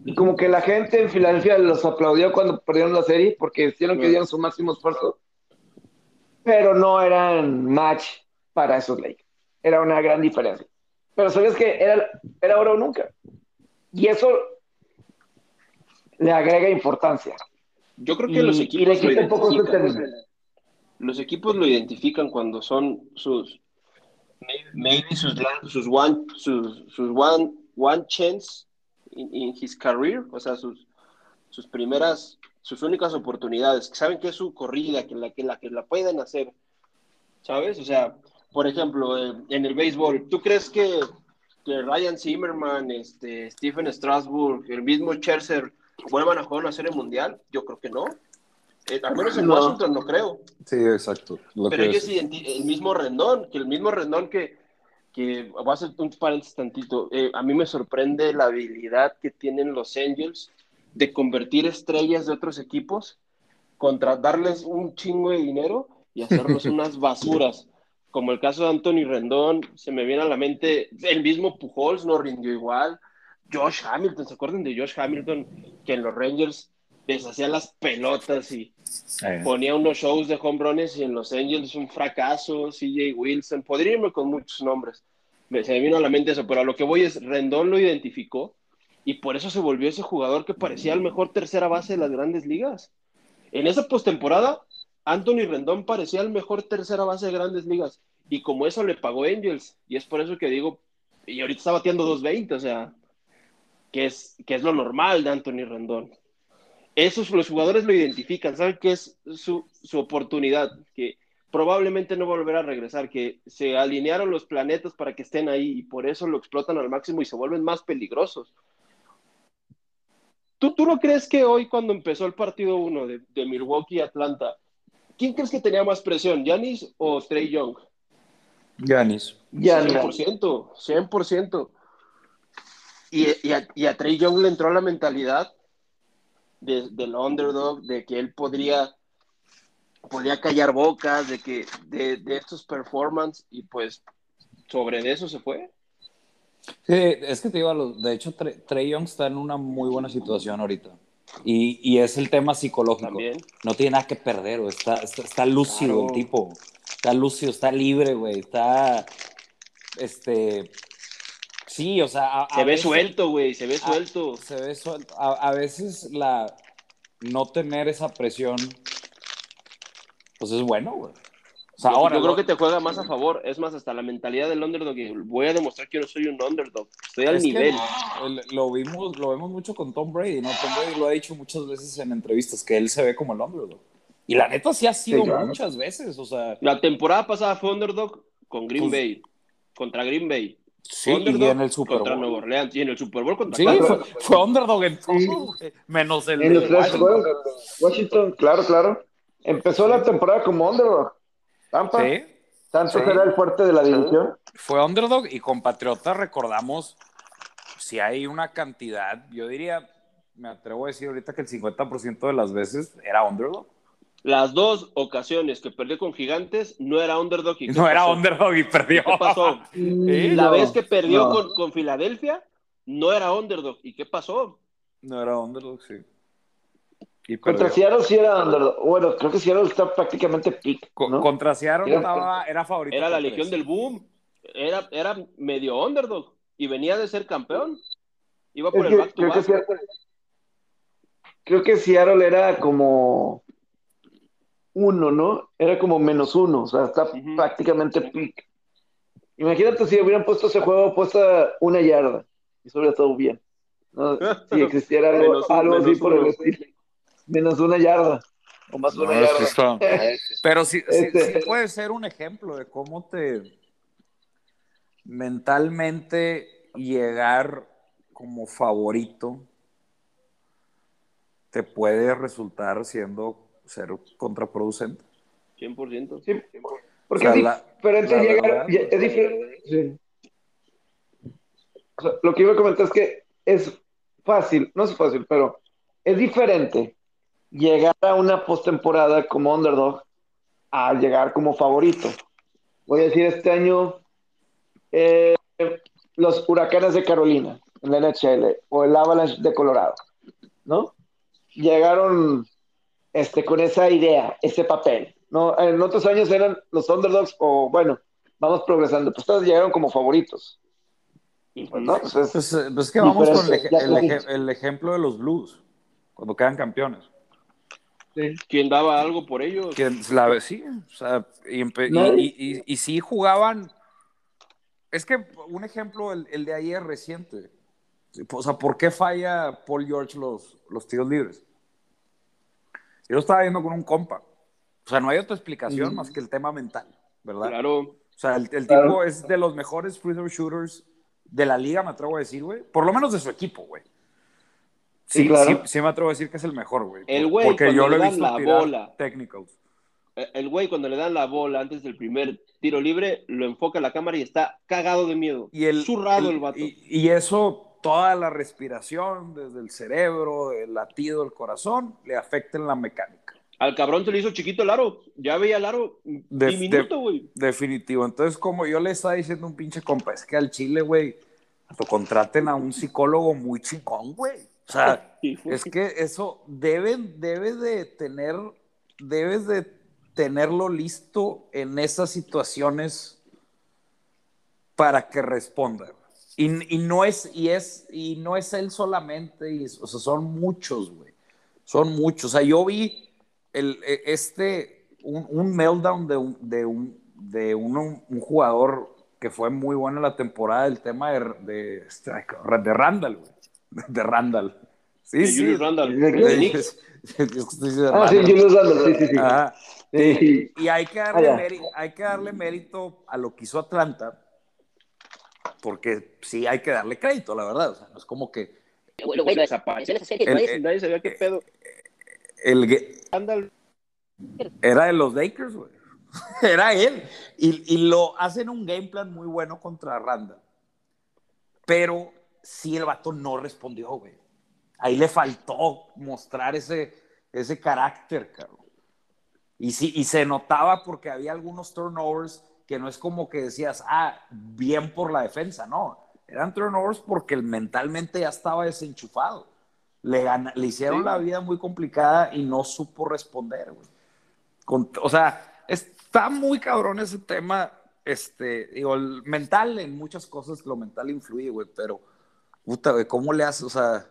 y como que la gente en Filadelfia los aplaudió cuando perdieron la serie porque hicieron que dieron su máximo esfuerzo, pero no eran match para esos Lakers. Era una gran diferencia. Pero sabes que era, era ahora o nunca. Y eso le agrega importancia.
Yo creo que los equipos lo identifican. Los equipos lo identifican cuando son sus maybe sus sus one sus, sus one one chance in, his career, o sea, sus, sus primeras, sus únicas oportunidades, saben que es su corrida, que la que la, que la pueden hacer, ¿sabes? O sea, por ejemplo, eh, en el béisbol, ¿tú crees que, que Ryan Zimmerman, este, Stephen Strasburg, el mismo Scherzer vuelvan a jugar una serie mundial? Yo creo que no. Eh, al menos en Washington no creo.
Sí, exacto.
Pero ellos el mismo Rendón, que el mismo Rendón que, que voy a hacer un paréntesis tantito. Eh, a mí me sorprende la habilidad que tienen los Angels de convertir estrellas de otros equipos, contra darles un chingo de dinero y hacerlos (laughs) unas basuras. Como el caso de Anthony Rendón, se me viene a la mente, el mismo Pujols no rindió igual. Josh Hamilton, ¿se acuerdan de Josh Hamilton? Que en los Rangers les hacía las pelotas y eh. ponía unos shows de home runs y en Los Angels un fracaso, CJ Wilson, podría irme con muchos nombres, se me vino a la mente eso, pero a lo que voy es, Rendón lo identificó y por eso se volvió ese jugador que parecía el mejor tercera base de las grandes ligas. En esa postemporada, Anthony Rendón parecía el mejor tercera base de grandes ligas y como eso le pagó Angels y es por eso que digo, y ahorita está bateando 2.20, o sea, que es, que es lo normal de Anthony Rendón esos los jugadores lo identifican, saben que es su, oportunidad, que probablemente no volverá a regresar, que se alinearon los planetas para que estén ahí y por eso lo explotan al máximo y se vuelven más peligrosos. ¿Tú, tú no crees que hoy cuando empezó el partido 1 de, de Milwaukee-Atlanta, ¿quién crees que tenía más presión, Yanis o Trey Young?
Yanis.
100%, 100%. Y, y, a, y a Trey Young le entró la mentalidad de, del underdog, de que él podría, podría callar bocas, de que de, de estos performances y pues sobre eso se fue.
Sí, es que te digo, de hecho, Trey Young está en una muy buena situación ahorita. Y, y es el tema psicológico. No tiene nada que perder, Está, está, lúcido el tipo. Está lúcido, está libre, güey. Está. Este. Sí, o sea.
se ve suelto, güey, se ve suelto.
se ve suelto. A, veces la no tener esa presión, pues es bueno, güey.
O sea, ahora, yo creo que te juega más a favor. Es más, hasta la mentalidad del underdog. Voy a demostrar que yo no soy un underdog. Estoy al nivel.
lo, vimos, lo vemos mucho con Tom Brady, ¿no? Tom Brady lo ha dicho muchas veces en entrevistas que él se ve como el underdog. Y la neta sí ha sido muchas veces. O sea,
la temporada pasada fue underdog con Green pues Bay. Contra Green Bay.
Sí, y en el Super
Bowl. Nueva Orleans, y en el Super Bowl contra
Sí, fue, underdog en todo, menos el
en los tres Washington. Washington, claro, claro. Empezó la temporada como underdog. Tampa. Sí. Tanto era el fuerte de la división.
Fue underdog y con Patriotas recordamos si hay una cantidad, yo diría, me atrevo a decir ahorita que el 50% de las veces era underdog.
Las dos ocasiones que perdió con Gigantes no era underdog y ¿qué
No era underdog y perdió.
¿Qué pasó?
Sí,
La
No,
vez que perdió
no.
con, con Filadelfia no era underdog. ¿Y qué pasó?
No era underdog, sí. Y
Contra. Seattle sí era underdog. Bueno, creo que Seattle está prácticamente pick.
Contra Seattle
Era-
estaba, era favorito.
Era la legión del boom. Era, era medio underdog. Y venía de ser campeón. Iba por
Es
el
que
back to
creo, que. Seattle, creo que Seattle era como uno, ¿no? Era como menos uno, o sea, está
Ujú.
prácticamente pick. Imagínate si hubieran puesto ese juego puesta una yarda. Eso hubiera estado bien. ¿no? Si (laughs) existiera algo,
Menos
así por el estilo. Menos una yarda. O más
No,
una
es
yarda. (laughs)
Pero sí, sí-
Este-
sí puede ser un ejemplo de cómo te mentalmente llegar como favorito te puede resultar siendo ser contraproducente.
100%.
Sí, porque
O sea,
es
la-
diferente
la
llegar.
verdad,
es diferente. sí. O sea, lo que iba a comentar es que es fácil, no es fácil, pero es diferente llegar a una postemporada como underdog a llegar como favorito. Voy a decir este año eh, los huracanes de Carolina en la NHL o el Avalanche de Colorado, ¿no? Llegaron este, con esa idea, ese papel. ¿no? En otros años eran los underdogs o, bueno, vamos progresando. Pues todos llegaron como favoritos. Y pues, no, pues es-
Pues, eh, pues es que vamos con el, ejemplo de los Blues, cuando quedan campeones.
¿Quién daba algo por ellos?
Que la, sí, o sea, y, y-
Nadie.
y- y- y sí jugaban. Es que un ejemplo, el, el de ayer reciente. O sea, ¿por qué falla Paul George los, los tiros libres? Yo lo estaba viendo con un compa. O sea, no hay otra explicación
Mm.
más que el tema mental, ¿verdad?
Claro.
O sea, el, el
Claro.
tipo es de los mejores free throw shooters de la liga, me atrevo a decir, güey. Por lo menos de su equipo, güey. Sí,
Sí, claro.
sí, sí me atrevo a decir que es el mejor, güey.
El güey,
Porque
cuando
yo lo
le
he
dan
visto
la
tirar
bola.
technicals.
Eh, El güey, cuando le dan la bola antes del primer tiro libre, lo enfoca a la cámara y está cagado de miedo.
Y el,
Zurrado
el-
el vato.
Y, y eso, toda la respiración, desde el cerebro, el latido del corazón, le afecta en la mecánica.
Al cabrón se le hizo chiquito el aro. Ya veía el aro
De-
diminuto, güey.
Definitivo. Entonces, como yo le estaba diciendo un pinche compa, es que al Chile, güey, lo contraten a un psicólogo muy chingón, güey. O sea, (laughs) es que eso debe, debe de tener, debes de tenerlo listo en esas situaciones para que responda. Y, y no es, y es, y no es él solamente, y, o sea, son muchos, güey. Son muchos. O sea, yo vi el, e- este, un, un meltdown de, un, de, un, de un, un jugador que fue muy bueno en la temporada, el tema de, de, de Randall, güey. (laughs) De Randall. Sí,
De
sí.
Julius Randle. (laughs)
¿De. Ah, sí, Julius sí, sí, sí.
Ajá.
Sí.
Y hay que, darle
Ah, ya.
méri- hay que darle mérito a lo que hizo Atlanta, porque sí hay que darle crédito, la verdad. O sea, no es como que
Bueno, desapareció en esa serie.
El-
Nadie, nadie sabía qué pedo.
el gue-
Randall.
era de los Lakers, güey. (laughs) Era él. Y, y lo hacen un game plan muy bueno contra Randall. Pero sí el vato no respondió, güey. Ahí le faltó mostrar ese, ese carácter, cabrón. Y, sí, y se notaba porque había algunos turnovers que no es como que decías, ah, bien por la defensa, no. Eran turnovers porque mentalmente ya estaba desenchufado. Le, gana- le hicieron
Sí.
la vida muy complicada y no supo responder, güey. Con- o sea, está muy cabrón ese tema, este, digo, el mental en muchas cosas, lo mental influye, güey, pero, puta, güey, ¿cómo le haces? O sea,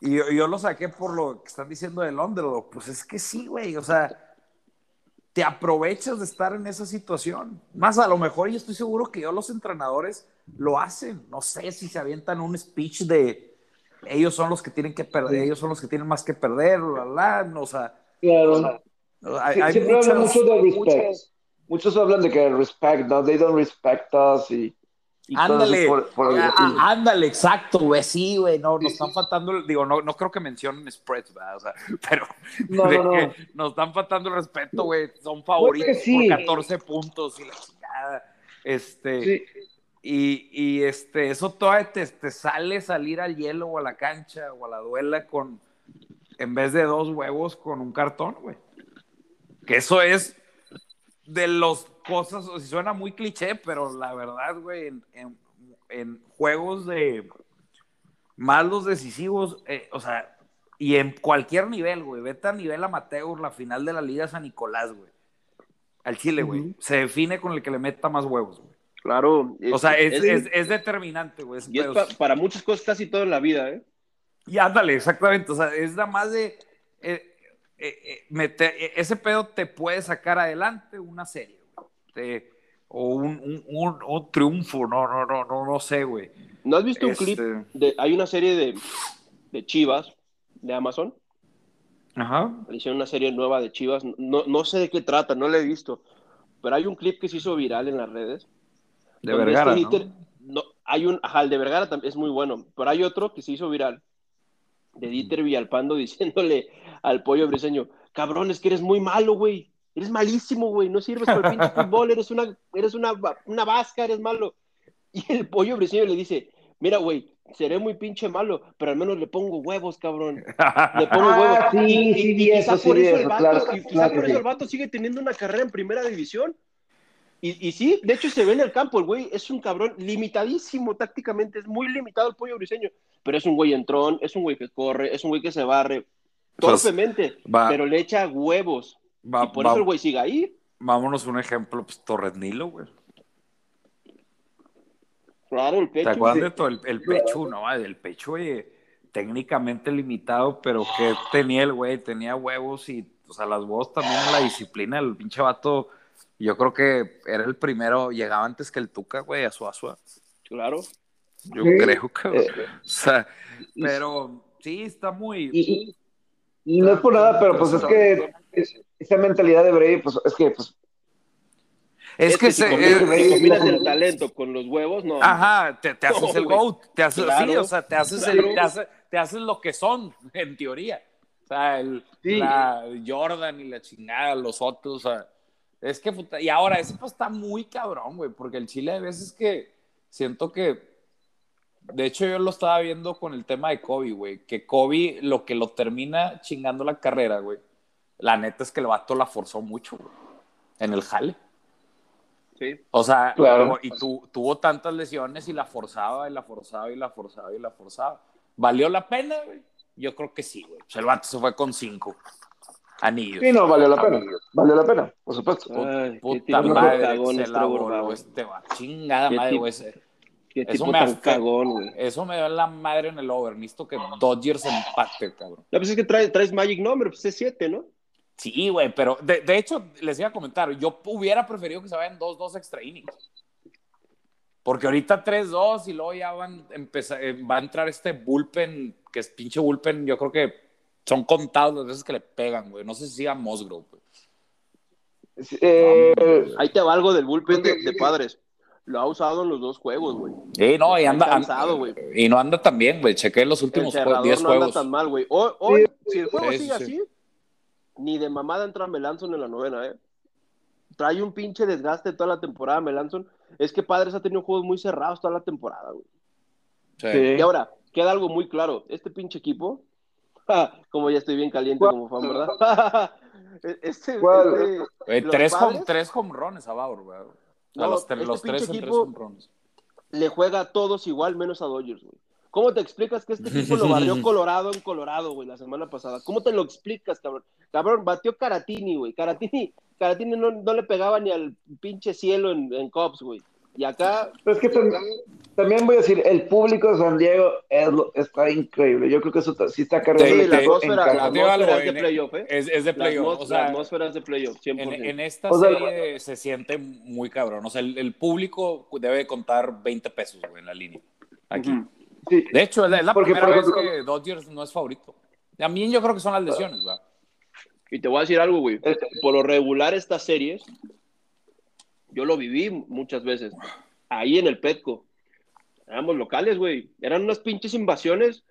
y yo, yo lo saqué por lo que están diciendo del underdog, pues es que sí, güey, o sea, te aprovechas de estar en esa situación. Más a lo mejor, y estoy seguro que yo los entrenadores lo hacen, no sé si se avientan un speech de ellos son los que tienen que perder, ellos son los que tienen más que perder, la, la, no, o sea,
Claro.
hay,
Sí,
hay
siempre hablan
muchas-
mucho de respect.
muchas-
Muchos hablan de que respect, no, they don't respect us y,
Ándale,
por- por
ándale, exacto, güey, sí, güey, no, nos están faltando, digo, no, no creo que mencionen spreads, ¿verdad? O sea, (laughs) pero
No, no, no.
nos están faltando el respeto, güey, son favoritos
sí.
por 14 puntos y la chingada, este,
Sí.
y, y, este, eso todavía te, te sale salir al hielo o a la cancha o a la duela con, en vez de dos huevos con un cartón, güey. Que eso es de las cosas, o si suena muy cliché, pero la verdad, güey, en, en- en juegos de más los decisivos, eh, o sea, y en cualquier nivel, güey, vete a nivel amateur, la final de la Liga San Nicolás, güey. Al Chile, güey. Se define con el que le meta más huevos, güey.
Claro.
O sea, es, es, es determinante, güey. ese
y es
pedo.
pa- para muchas cosas casi todo en la vida, ¿eh?
Y ándale, exactamente. O sea, es nada más de. eh, eh, meter- eh, ese pedo te puede sacar adelante una serie, güey. Te- o un, un, un- un triunfo, no, no, no, no, no sé, güey.
¿No has visto un
Este-
clip? De, hay una serie de, de Chivas de Amazon.
Ajá.
Hicieron una serie nueva de Chivas. No, no sé de qué trata, no la he visto. Pero hay un clip que se hizo viral en las redes.
De Vergara,
este
¿no?
Hay un, ajá, el de Vergara es muy bueno. Pero hay otro que se hizo viral de Dieter Villalpando (laughs) diciéndole al pollo briseño: Cabrón, es que eres muy malo, güey. Eres malísimo, güey. No sirves para el pinche (laughs) fútbol. Eres una, eres una, una vasca, eres malo. (laughs) Y el pollo briseño le dice: Mira, güey, seré muy pinche malo, pero al menos le pongo huevos, cabrón. Le pongo
Ah,
huevos.
sí,
y,
sí,
y-
eso,
quizá
sí
por eso el vato,
claro,
y quizá
claro
por eso
sí.
el vato sigue teniendo una carrera en primera división. Y, y sí, de hecho se ve en el campo, el güey es un cabrón limitadísimo tácticamente, es muy limitado el pollo briseño, pero es un güey entrón, es un güey que corre, es un güey que se barre torpemente,
va-
pero le echa huevos.
Va-
y por
va-
eso el güey sigue ahí.
Vámonos un ejemplo, pues Torres Nilo, güey.
Claro, el
¿Te
pecho.
acuerdas
sí.
de todo el, el pecho, no? El pecho, güey, técnicamente limitado, pero que tenía el güey, tenía huevos y, o sea, las huevos también en la disciplina, el pinche vato, yo creo que era el primero, llegaba antes que el Tuca, güey, a Suazua.
Claro.
Yo
Sí.
creo, cabrón.
Eh,
O sea, pero sí, está muy...
y, y- y no es por nada, pero pues es que es- esa mentalidad de Brady, pues es que pues,
es, que,
si
se...
combinas,
eh,
si
eh,
combinas
eh,
el talento con los huevos, no.
Ajá, te, te haces
No,
el. GOAT, te haces,
Claro,
sí, o sea, te haces, el- te, hace- te haces lo que son, en teoría. O sea, el,
Sí.
la Jordan y la chingada, los otros, o sea, es que, puta, y ahora, ese pues está muy cabrón, güey, porque el Chile hay veces que siento que, de hecho yo lo estaba viendo con el tema de Kobe, güey, que Kobe lo que lo termina chingando la carrera, güey, la neta es que el vato la forzó mucho, güey, en el jale.
Sí.
O sea,
Claro.
y tu- tuvo tantas lesiones y la forzaba y la forzaba y la forzaba y la forzaba. ¿Valió la pena, güey? Yo creo que sí, güey. Pues el vato se fue con cinco anillos.
sí, no, valió la pena, valió la pena, por supuesto.
Ay,
Puta madre,
cagón
se la voló este va. Chingada
Qué
madre, güey. Ese-
Qué
Eso
tipo
me
cagón, güey.
Eso me da la madre en el over. Necesito que Dodgers empate, cabrón.
No, pues es que trae- traes Magic Number, pues es 7, ¿no?
Sí, güey, pero de, de hecho, les iba a comentar, yo hubiera preferido que se vayan 2-2 extra innings. Porque ahorita 3-2 y luego ya van empezar, eh, va a entrar este bullpen, que es pinche bullpen, yo creo que son contados las veces que le pegan, güey. No sé si siga Musgrove, güey.
Eh,
Ahí te va algo del bullpen de, de padres. Lo ha usado en los dos juegos, güey.
Sí, no, y anda,
cansado, güey.
y no anda tan bien, güey. Chequé los últimos jue-
cerrador
10
no anda
juegos.
tan mal, güey. Hoy, hoy,
Sí,
si el juego
sí,
sigue
sí,
así, ni de mamada entra Melanson en la novena, ¿eh? Trae un pinche desgaste toda la temporada, Melanson. Es que Padres ha tenido juegos muy cerrados toda la temporada, güey.
Sí.
Y ahora, queda algo muy claro. Este pinche equipo, (laughs) como ya estoy bien caliente como fan, ¿verdad? (laughs) este,
¿Cuál?
este- los
tres, home,
Padres-
tres home runs a Bauer, güey.
No,
los,
este
los tres en tres
equipo-
home runs.
le juega a todos igual, menos a Dodgers, güey. ¿Cómo te explicas que este (laughs) equipo lo barrió Colorado en Colorado, güey, la semana pasada? ¿Cómo te lo explicas, cabrón? Cabrón, batió Caratini, güey. Caratini, Caratini no, no le pegaba ni al pinche cielo en, en Cubs, güey. Y acá,
Pero es que tam- también voy a decir, el público de San Diego es está increíble. Yo creo que eso sí está cargando
Sí,
la atmósfera,
en
la atmósfera es de playoff, ¿eh?
Es, es de
La,
playoff. O sea,
la atmósfera es de playoff, 100%.
en, en esta
O sea,
serie se siente muy cabrón. O sea, el, el público debe de contar 20 pesos, güey, en la línea. Aquí.
Ujú.
Sí,
De hecho, es la,
Porque,
primera
por
vez que Dodgers no es favorito. También yo creo que son las lesiones, ¿verdad?
Y te voy a decir algo, güey. Por lo regular, estas series, yo lo viví muchas veces. Ahí en el Petco. Éramos locales, güey. Eran unas pinches invasiones.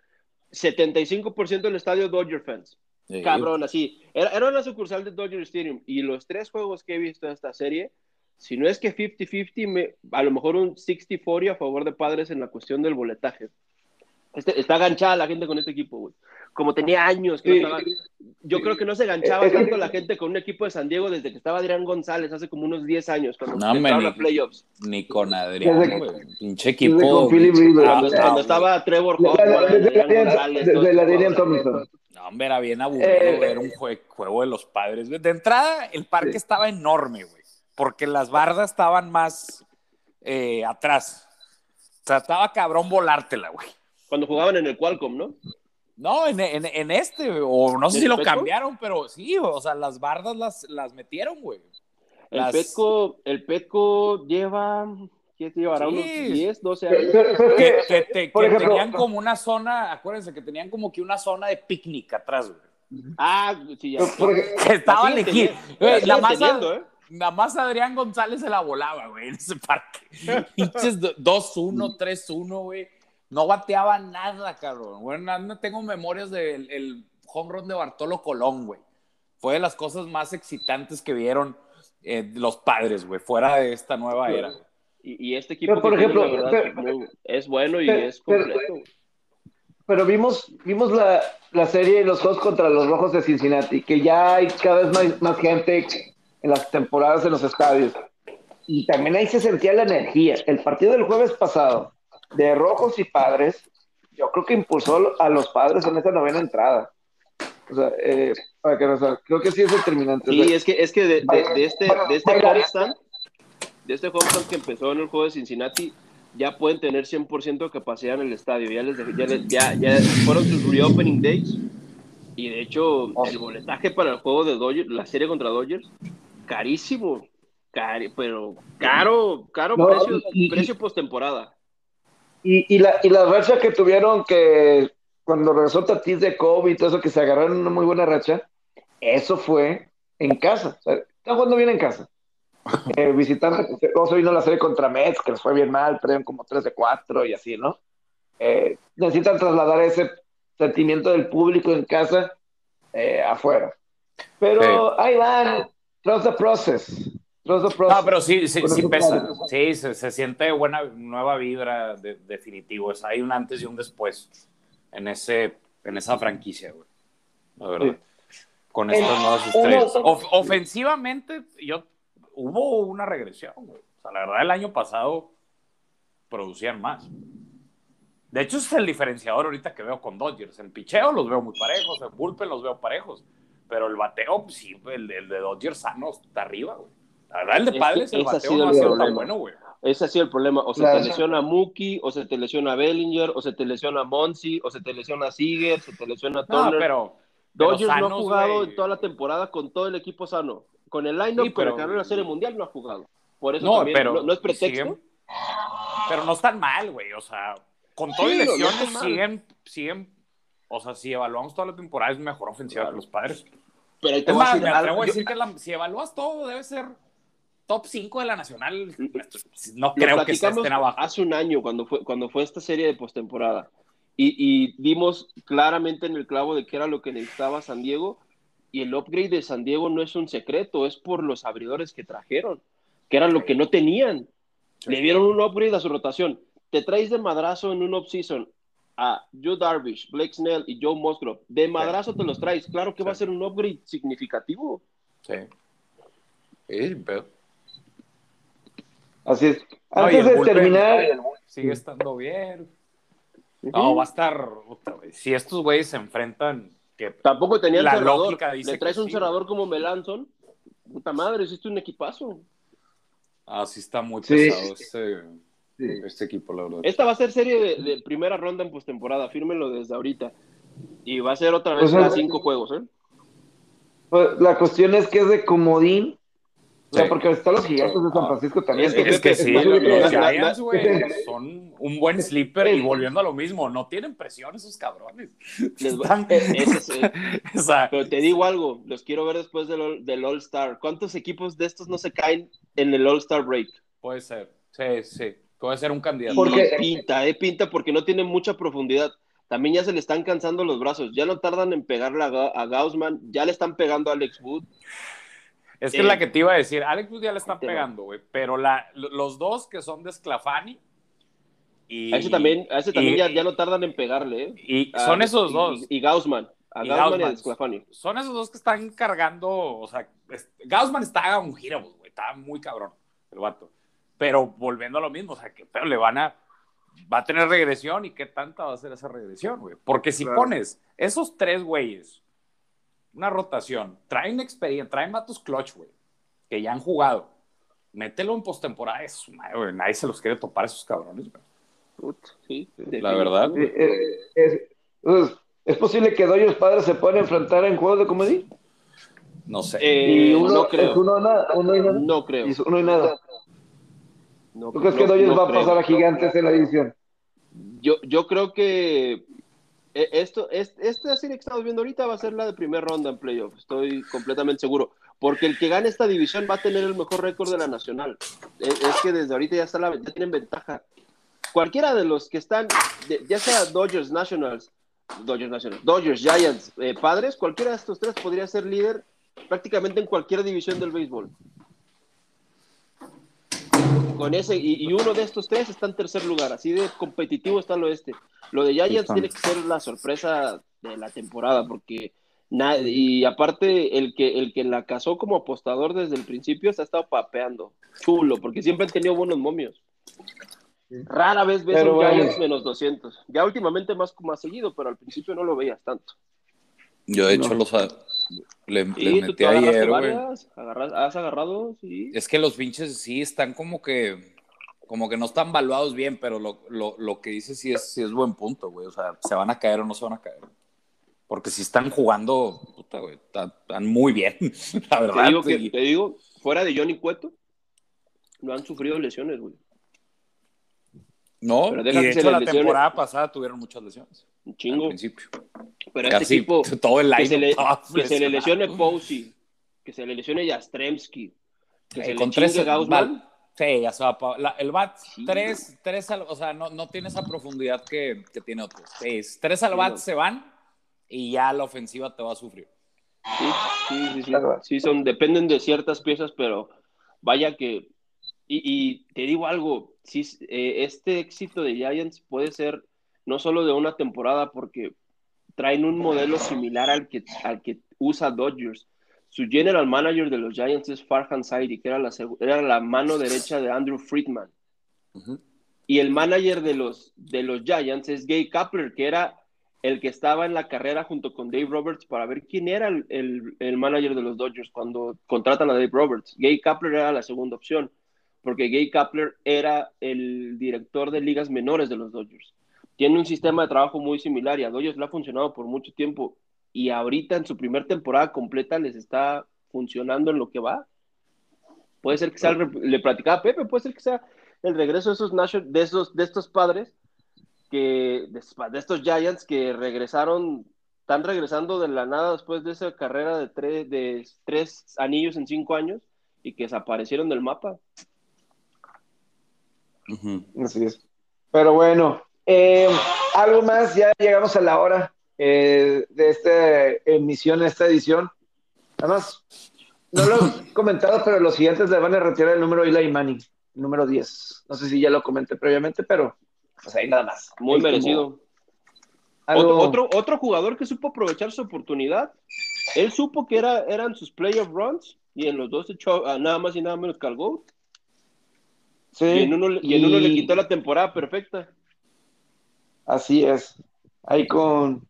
75% del estadio Dodger fans.
Sí.
Cabrón, así. Era, era una sucursal de Dodger Stadium. Y los tres juegos que he visto en esta serie, si no es que 50-50, me- a lo mejor un 60-40 a favor de padres en la cuestión del boletaje. Este- está ganchada la gente con este equipo, güey. como tenía años que no estaba. Yo creo que no se ganchaba tanto la gente con un equipo de San Diego desde que estaba Adrián González hace como unos 10 años, cuando
No,
entraron
ni-
a playoffs.
Ni con Adrián,
Desde-
güey. Pinche equipo.
con Philip Rivers.
Cuando,
ah,
cuando estaba Trevor Adrián
la
juego.
Tomlinson.
No, hombre, era bien aburrido
Eh,
ver un jue- juego de los padres. De entrada, el parque
Sí.
estaba enorme, güey. Porque las bardas estaban más eh, atrás. O sea, estaba cabrón volártela, güey.
Cuando jugaban en el Qualcomm, ¿no?
No, en, en- en este, güey, o no sé
¿En
si lo
Petco?
cambiaron, pero sí, o sea, las bardas las, las metieron, güey.
El
Las-
Petco, el Petco lleva, ¿qué llevará?
Sí.
Unos 10, 12
Pero-
años.
Que, que- que-
Por
que
ejemplo-
tenían como una zona, acuérdense que tenían como que una zona de picnic atrás, güey.
Ah, sí, ya.
Por ej-
Que estaba
teniendo,
Güey,
la
más,
teniendo, ¿eh?
Nada más Adrián González se la volaba, güey, en ese parque. Pinches do- 2-1, 3-1, güey. No bateaba nada, cabrón. Bueno, no tengo memorias del el home run de Bartolo Colón, güey. Fue de las cosas más excitantes que vieron eh, los padres, güey, fuera de esta nueva era.
Y, y este equipo,
Pero, por
tiene,
ejemplo,
la verdad,
pero-
es bueno y
pero-
es completo.
Pero vimos, vimos la, la serie de los juegos contra los Rojos de Cincinnati, que ya hay cada vez más, más gente en las temporadas en los estadios. Y también ahí se sentía la energía. El partido del jueves pasado de Rojos y Padres, yo creo que impulsó a los Padres en esa novena entrada. O sea, eh, para que no sea, creo que sí es determinante. O
Sí,
sea,
es que, es que de, de- de este, de este homestand, de este homestand que empezó en el juego de Cincinnati, ya pueden tener 100% de capacidad en el estadio. Ya, les ya, les- ya, ya fueron sus reopening days. Y de hecho, el boletaje para el juego de Dodgers, la serie contra Dodgers, carísimo. Cari- pero caro, caro
No,
precio,
y-
precio postemporada.
Y, y, la, y la racha que tuvieron que cuando regresó Tatis de COVID y todo eso, que se agarraron una muy buena racha, eso fue en casa. O sea, están jugando bien en casa. (laughs) Eh, visitando, o sea, vino la serie contra Mets, que les fue bien mal, perdieron como 3 de 4 y así, ¿no? Eh, necesitan trasladar ese sentimiento del público en casa eh, afuera. Pero ahí van, trust the process. Trust the process.
No, pero sí, sí, sí pesa. Sí, se, se siente buena, nueva vibra de- definitivo. Sea, hay un antes y un después en, ese, en esa franquicia, güey. La verdad. Con estas
En-
nuevas estrellas. Of- ofensivamente, yo, hubo una regresión, güey. O sea, la verdad, el año pasado producían más. De hecho, es el diferenciador ahorita que veo con Dodgers. En picheo los veo muy parejos, en bullpen los veo parejos. Pero el bateo, pues, sí, el, el de Dodgers sano está arriba, güey. La verdad, el de
Ese-
Padres, el bateo
sido
no ha
el
sido tan
problema.
bueno, güey.
Ese ha sido el problema. O se
Claro.
te lesiona Mookie, o se te lesiona Bellinger, o se te lesiona Monsi, o se te lesiona Seager, se te lesiona
No,
Turner.
pero. pero
Dodgers no ha jugado en toda la temporada con todo el equipo sano. Con el line-up,
Sí, pero-
ganó la Serie Mundial, no ha jugado. Por eso
No,
también,
pero.
no, no es pretexto.
siguen- pero no están mal, güey. O sea, con todo
Sí, no, no
lesiones
mal.
siguen, siguen. O sea, si evaluamos toda la temporada, es mejor ofensiva
Claro.
que los padres.
Pero ahí te
Es
voy a
más,
decir
me
algo.
atrevo a
Yo-
decir que la- si evalúas todo, debe ser top 5 de la nacional. No creo que se estén abajo.
hace un año cuando fue, cuando fue esta serie de postemporada. Y, y dimos claramente en el clavo de qué era lo que necesitaba San Diego. Y el upgrade de San Diego no es un secreto, es por los abridores que trajeron, que eran lo que no tenían.
Sí.
Le dieron un upgrade a su rotación. Te traes de madrazo en un offseason a Joe Darvish, Blake Snell y Joe Musgrove. De madrazo te los traes. Claro que va a ser un upgrade significativo.
Sí. Sí, pero
Así es. Antes
el
de
bullpen,
terminar,
sigue estando bien. No, va a estar. Si estos güeyes se enfrentan. Que,
Tampoco tenían
La
cerrador.
lógica dice
Le traes
que
un
sí.
cerrador como Melanson. Puta madre, hiciste un equipazo.
ah, sí está muy
Sí.
pesado este, este equipo, la verdad.
Esta va a ser serie de, de primera ronda en postemporada, fírmenlo desde ahorita. Y va a ser otra vez
Pues,
cada cinco juegos, ¿eh?
pues, la cuestión es que es de comodín. O sea,
Sí.
porque están los gigantes de San
Ah.
Francisco también.
Es que-
Es que sí, los Giants, güey, (laughs) son un buen sleeper y volviendo a lo mismo, no tienen presión esos cabrones.
Les va-
Están-
es, eh, (laughs)
sea,
Pero te digo algo, los quiero ver después del, All- del All-Star. ¿Cuántos equipos de estos no se caen en el All-Star break?
puede ser, sí, sí, puede ser un candidato.
Porque-
pinta, eh, pinta porque no tienen mucha profundidad. También ya se le están cansando los brazos. Ya no tardan en pegarle a, Ga- a Gaussman. Ya le están pegando a Alex Wood.
Es que es
Eh,
la que te iba a decir, Alex Wood ya le están pegando, güey, pero la, lo- los dos que son de Sclafani, Y,
A ese también, a ese también
y-
ya, ya no tardan en pegarle, ¿eh?
y
A-
son esos
y-
dos.
Y, Gaussman. A
Y
Gaussman y a
Gaussman.
Sclafani.
Son esos dos que están cargando, o sea, es- Gaussman está un giro, güey, está muy cabrón el vato. Pero volviendo a lo mismo, o sea, que pero le van a, va a tener regresión y qué tanta va a ser esa regresión, güey. Porque si
Claro.
pones esos tres güeyes, una rotación, traen experiencia, traen vatos clutch, güey, que ya han jugado, mételo en postemporada, es su madre, güey, nadie se los quiere topar a esos cabrones, güey.
Put, sí,
La verdad.
Eh, eh, es, es- ¿es posible que Doyos padres se puedan enfrentar en juegos de comedia?
No sé.
Eh,
y uno,
no creo.
es uno, nada, uno y nada.
No creo.
Y uno y nada.
No,
¿Tú crees que
no-
Dodgers
no
va a pasar a Gigantes en la división?
Yo, yo creo que eh, esto, es- esta serie que estamos viendo ahorita va a ser la de primera ronda en playoff, estoy completamente seguro. Porque el que gane esta división va a tener el mejor récord de la nacional. Es, es que desde ahorita ya, está la, ya tienen ventaja. Cualquiera de los que están, de- ya sea Dodgers Nationals, Dodgers Nationals, Dodgers, Giants, eh, Padres, cualquiera de estos tres podría ser líder prácticamente en cualquier división del béisbol. Con ese, y, y uno de estos tres está en tercer lugar, así de competitivo está el oeste. Lo de Giants tiene que ser la sorpresa de la temporada, porque na- y aparte el que, el que la casó como apostador desde el principio se ha estado papeando. Chulo, porque siempre han tenido buenos momios. Rara vez ves
Pero
un
bueno.
Giants menos 200. Ya últimamente más, más seguido, pero al principio no lo veías tanto.
Yo de hecho
No.
los le,
Sí,
metí ayer, güey.
has agarrado, sí.
Es que los pinches sí están como que, como que no están valuados bien, pero lo, lo, lo que dice sí es, sí es buen punto, güey. O sea, se van a caer o no se van a caer. Porque si están jugando, puta, güey, están, están muy bien, (laughs) la verdad.
Te digo, que, te digo, fuera de Johnny Cueto, no han sufrido lesiones, güey.
No,
pero
y de
que
hecho la
lesione.
temporada pasada tuvieron muchas lesiones.
Un
Al
chingo.
principio.
Pero este
Casi
equipo, (laughs)
todo el
que
line
se, le, que se le lesione Posey, que se le lesione Yastremski, que
Eh,
se
con
le
tres
Gaussman.
Sí, ya se va la- el bat,
Sí.
tres, tres, al- o sea, no, no tiene esa profundidad que, que tiene otros. Es, tres al
Sí,
bat
no.
se van y ya la ofensiva te va a sufrir.
Sí, sí, sí, sí. Sí, son, dependen de ciertas piezas, pero vaya que. Y, y te digo algo, sí, eh, este éxito de Giants puede ser no solo de una temporada, porque traen un modelo similar al que, al que usa Dodgers. Su general manager de los Giants es Farhan Saidi, que era la, seg- era la mano derecha de Andrew Friedman. Y el manager de los, de los Giants es Gay Kapler, que era el que estaba en la carrera junto con Dave Roberts para ver quién era el, el- el manager de los Dodgers cuando contratan a Dave Roberts. Gay Kapler era la segunda opción, porque Gay Kapler era el director de ligas menores de los Dodgers. Tiene un sistema de trabajo muy similar y a Dodgers le ha funcionado por mucho tiempo. Y ahorita en su primer temporada completa les está funcionando en lo que va. Puede ser que sea, el le platicaba a Pepe, puede ser que sea el regreso de esos, nation- de esos, de estos padres, que, de, de estos Giants que regresaron, están regresando de la nada después de esa carrera de tres, de tres anillos en cinco años y que desaparecieron del mapa.
Así es. Pero bueno, eh, algo más, ya llegamos a la hora eh, de esta emisión, esta edición. Nada más, no lo he (laughs) comentado, pero los gigantes le van a retirar el número Eli Manning, el número 10. No sé si ya lo comenté previamente, pero pues ahí nada más.
Muy
como
merecido.
algo-
Otro, otro, otro jugador que supo aprovechar su oportunidad, él supo que era, eran sus playoff runs y en los dos echó a nada más y nada menos que al GOAT.
Sí,
y en uno, y en uno le quitó la temporada perfecta.
Así es. Ahí con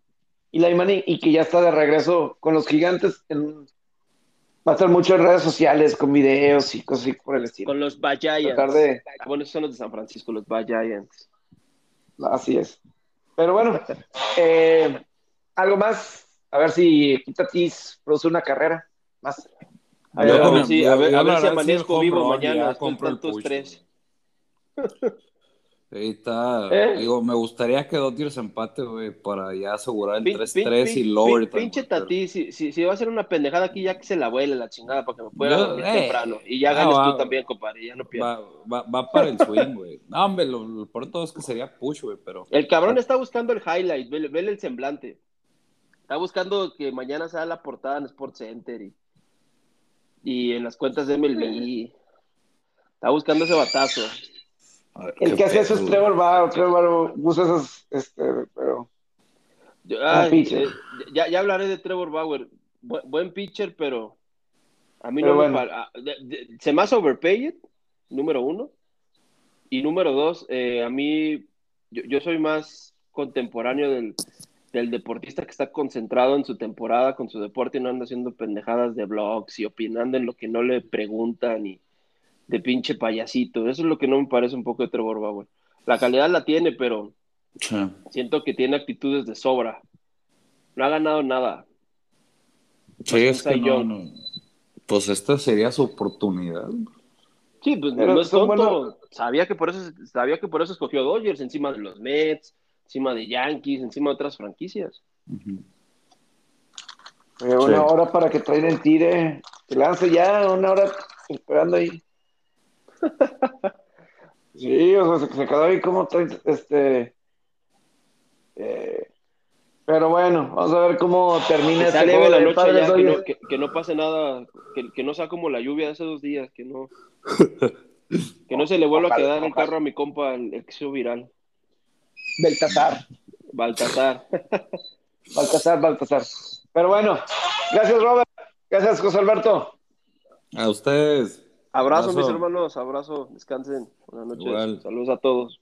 Eli Manning y que ya está de regreso con los gigantes. En... Va a estar mucho en redes sociales con videos y cosas así por el estilo.
Con los Giants.
De-
Bueno, esos son los de San Francisco, los Giants.
Así es. Pero bueno, eh, algo más. A ver si Tatis produce una carrera más.
A ver,
Pero-
a ver si, a ver,
yo
a
la
ver si
sí,
amanezco vivo mañana
compro el
tantos
push,
tres. (laughs)
Ahí está.
¿Eh?
Digo, me gustaría que Dodgers empate, güey, para ya asegurar el
Pin-
3-3
pin-
y lower.
Pinche Tati, si, si, si va a ser una pendejada aquí, ya que se la vuele la chingada para que me pueda dormir
eh,
temprano. Y ya
ah,
ganes
va.
tú también, compadre, ya no pierdas.
Va, va, va para el swing, güey. No, hombre, lo, lo por todo es que sería push, güey, pero.
El cabrón está buscando el highlight, vele, vele el semblante. Está buscando que mañana sea la portada en Sports Center y, y en las cuentas de MLB. Está buscando ese batazo.
El que hace eso es Trevor Bauer. Trevor Bauer usa esos, este, pero...
Eh, ya, ya hablaré de Trevor Bauer. buen pitcher, pero a mí no me parece. Se más overpaid, número uno. Y número dos, eh, a mí, yo, soy más contemporáneo del, del, deportista que está concentrado en su temporada con su deporte y no anda haciendo pendejadas de blogs y opinando en lo que no le preguntan y de pinche payasito. Eso es lo que no me parece un poco de Trevor Bauer. La calidad la tiene, pero siento que tiene actitudes de sobra. No ha ganado nada.
Sí, es que no, Pues esta sería su oportunidad.
Sí, pues no es tonto. Sabía que por eso sabía que por eso escogió Dodgers encima de los Mets, encima de Yankees, encima de otras franquicias.
Una hora para que traigan el tire. Que lance ya, una hora esperando ahí. Sí, o sea, se, quedó ahí como este. Eh, pero bueno, vamos a ver cómo termina
este juego la noche ya, que, no, que, no, pase nada, que, que, no sea como la lluvia de hace dos días, que no. Que no se le vuelva a quedar el carro a mi compa, el, se viral.
Baltasar.
Baltasar. (laughs)
Baltasar, Baltasar. Pero bueno, gracias Robert. Gracias José Alberto.
A ustedes.
Abrazo, mis hermanos, abrazo, descansen. Buenas noches. Saludos a todos.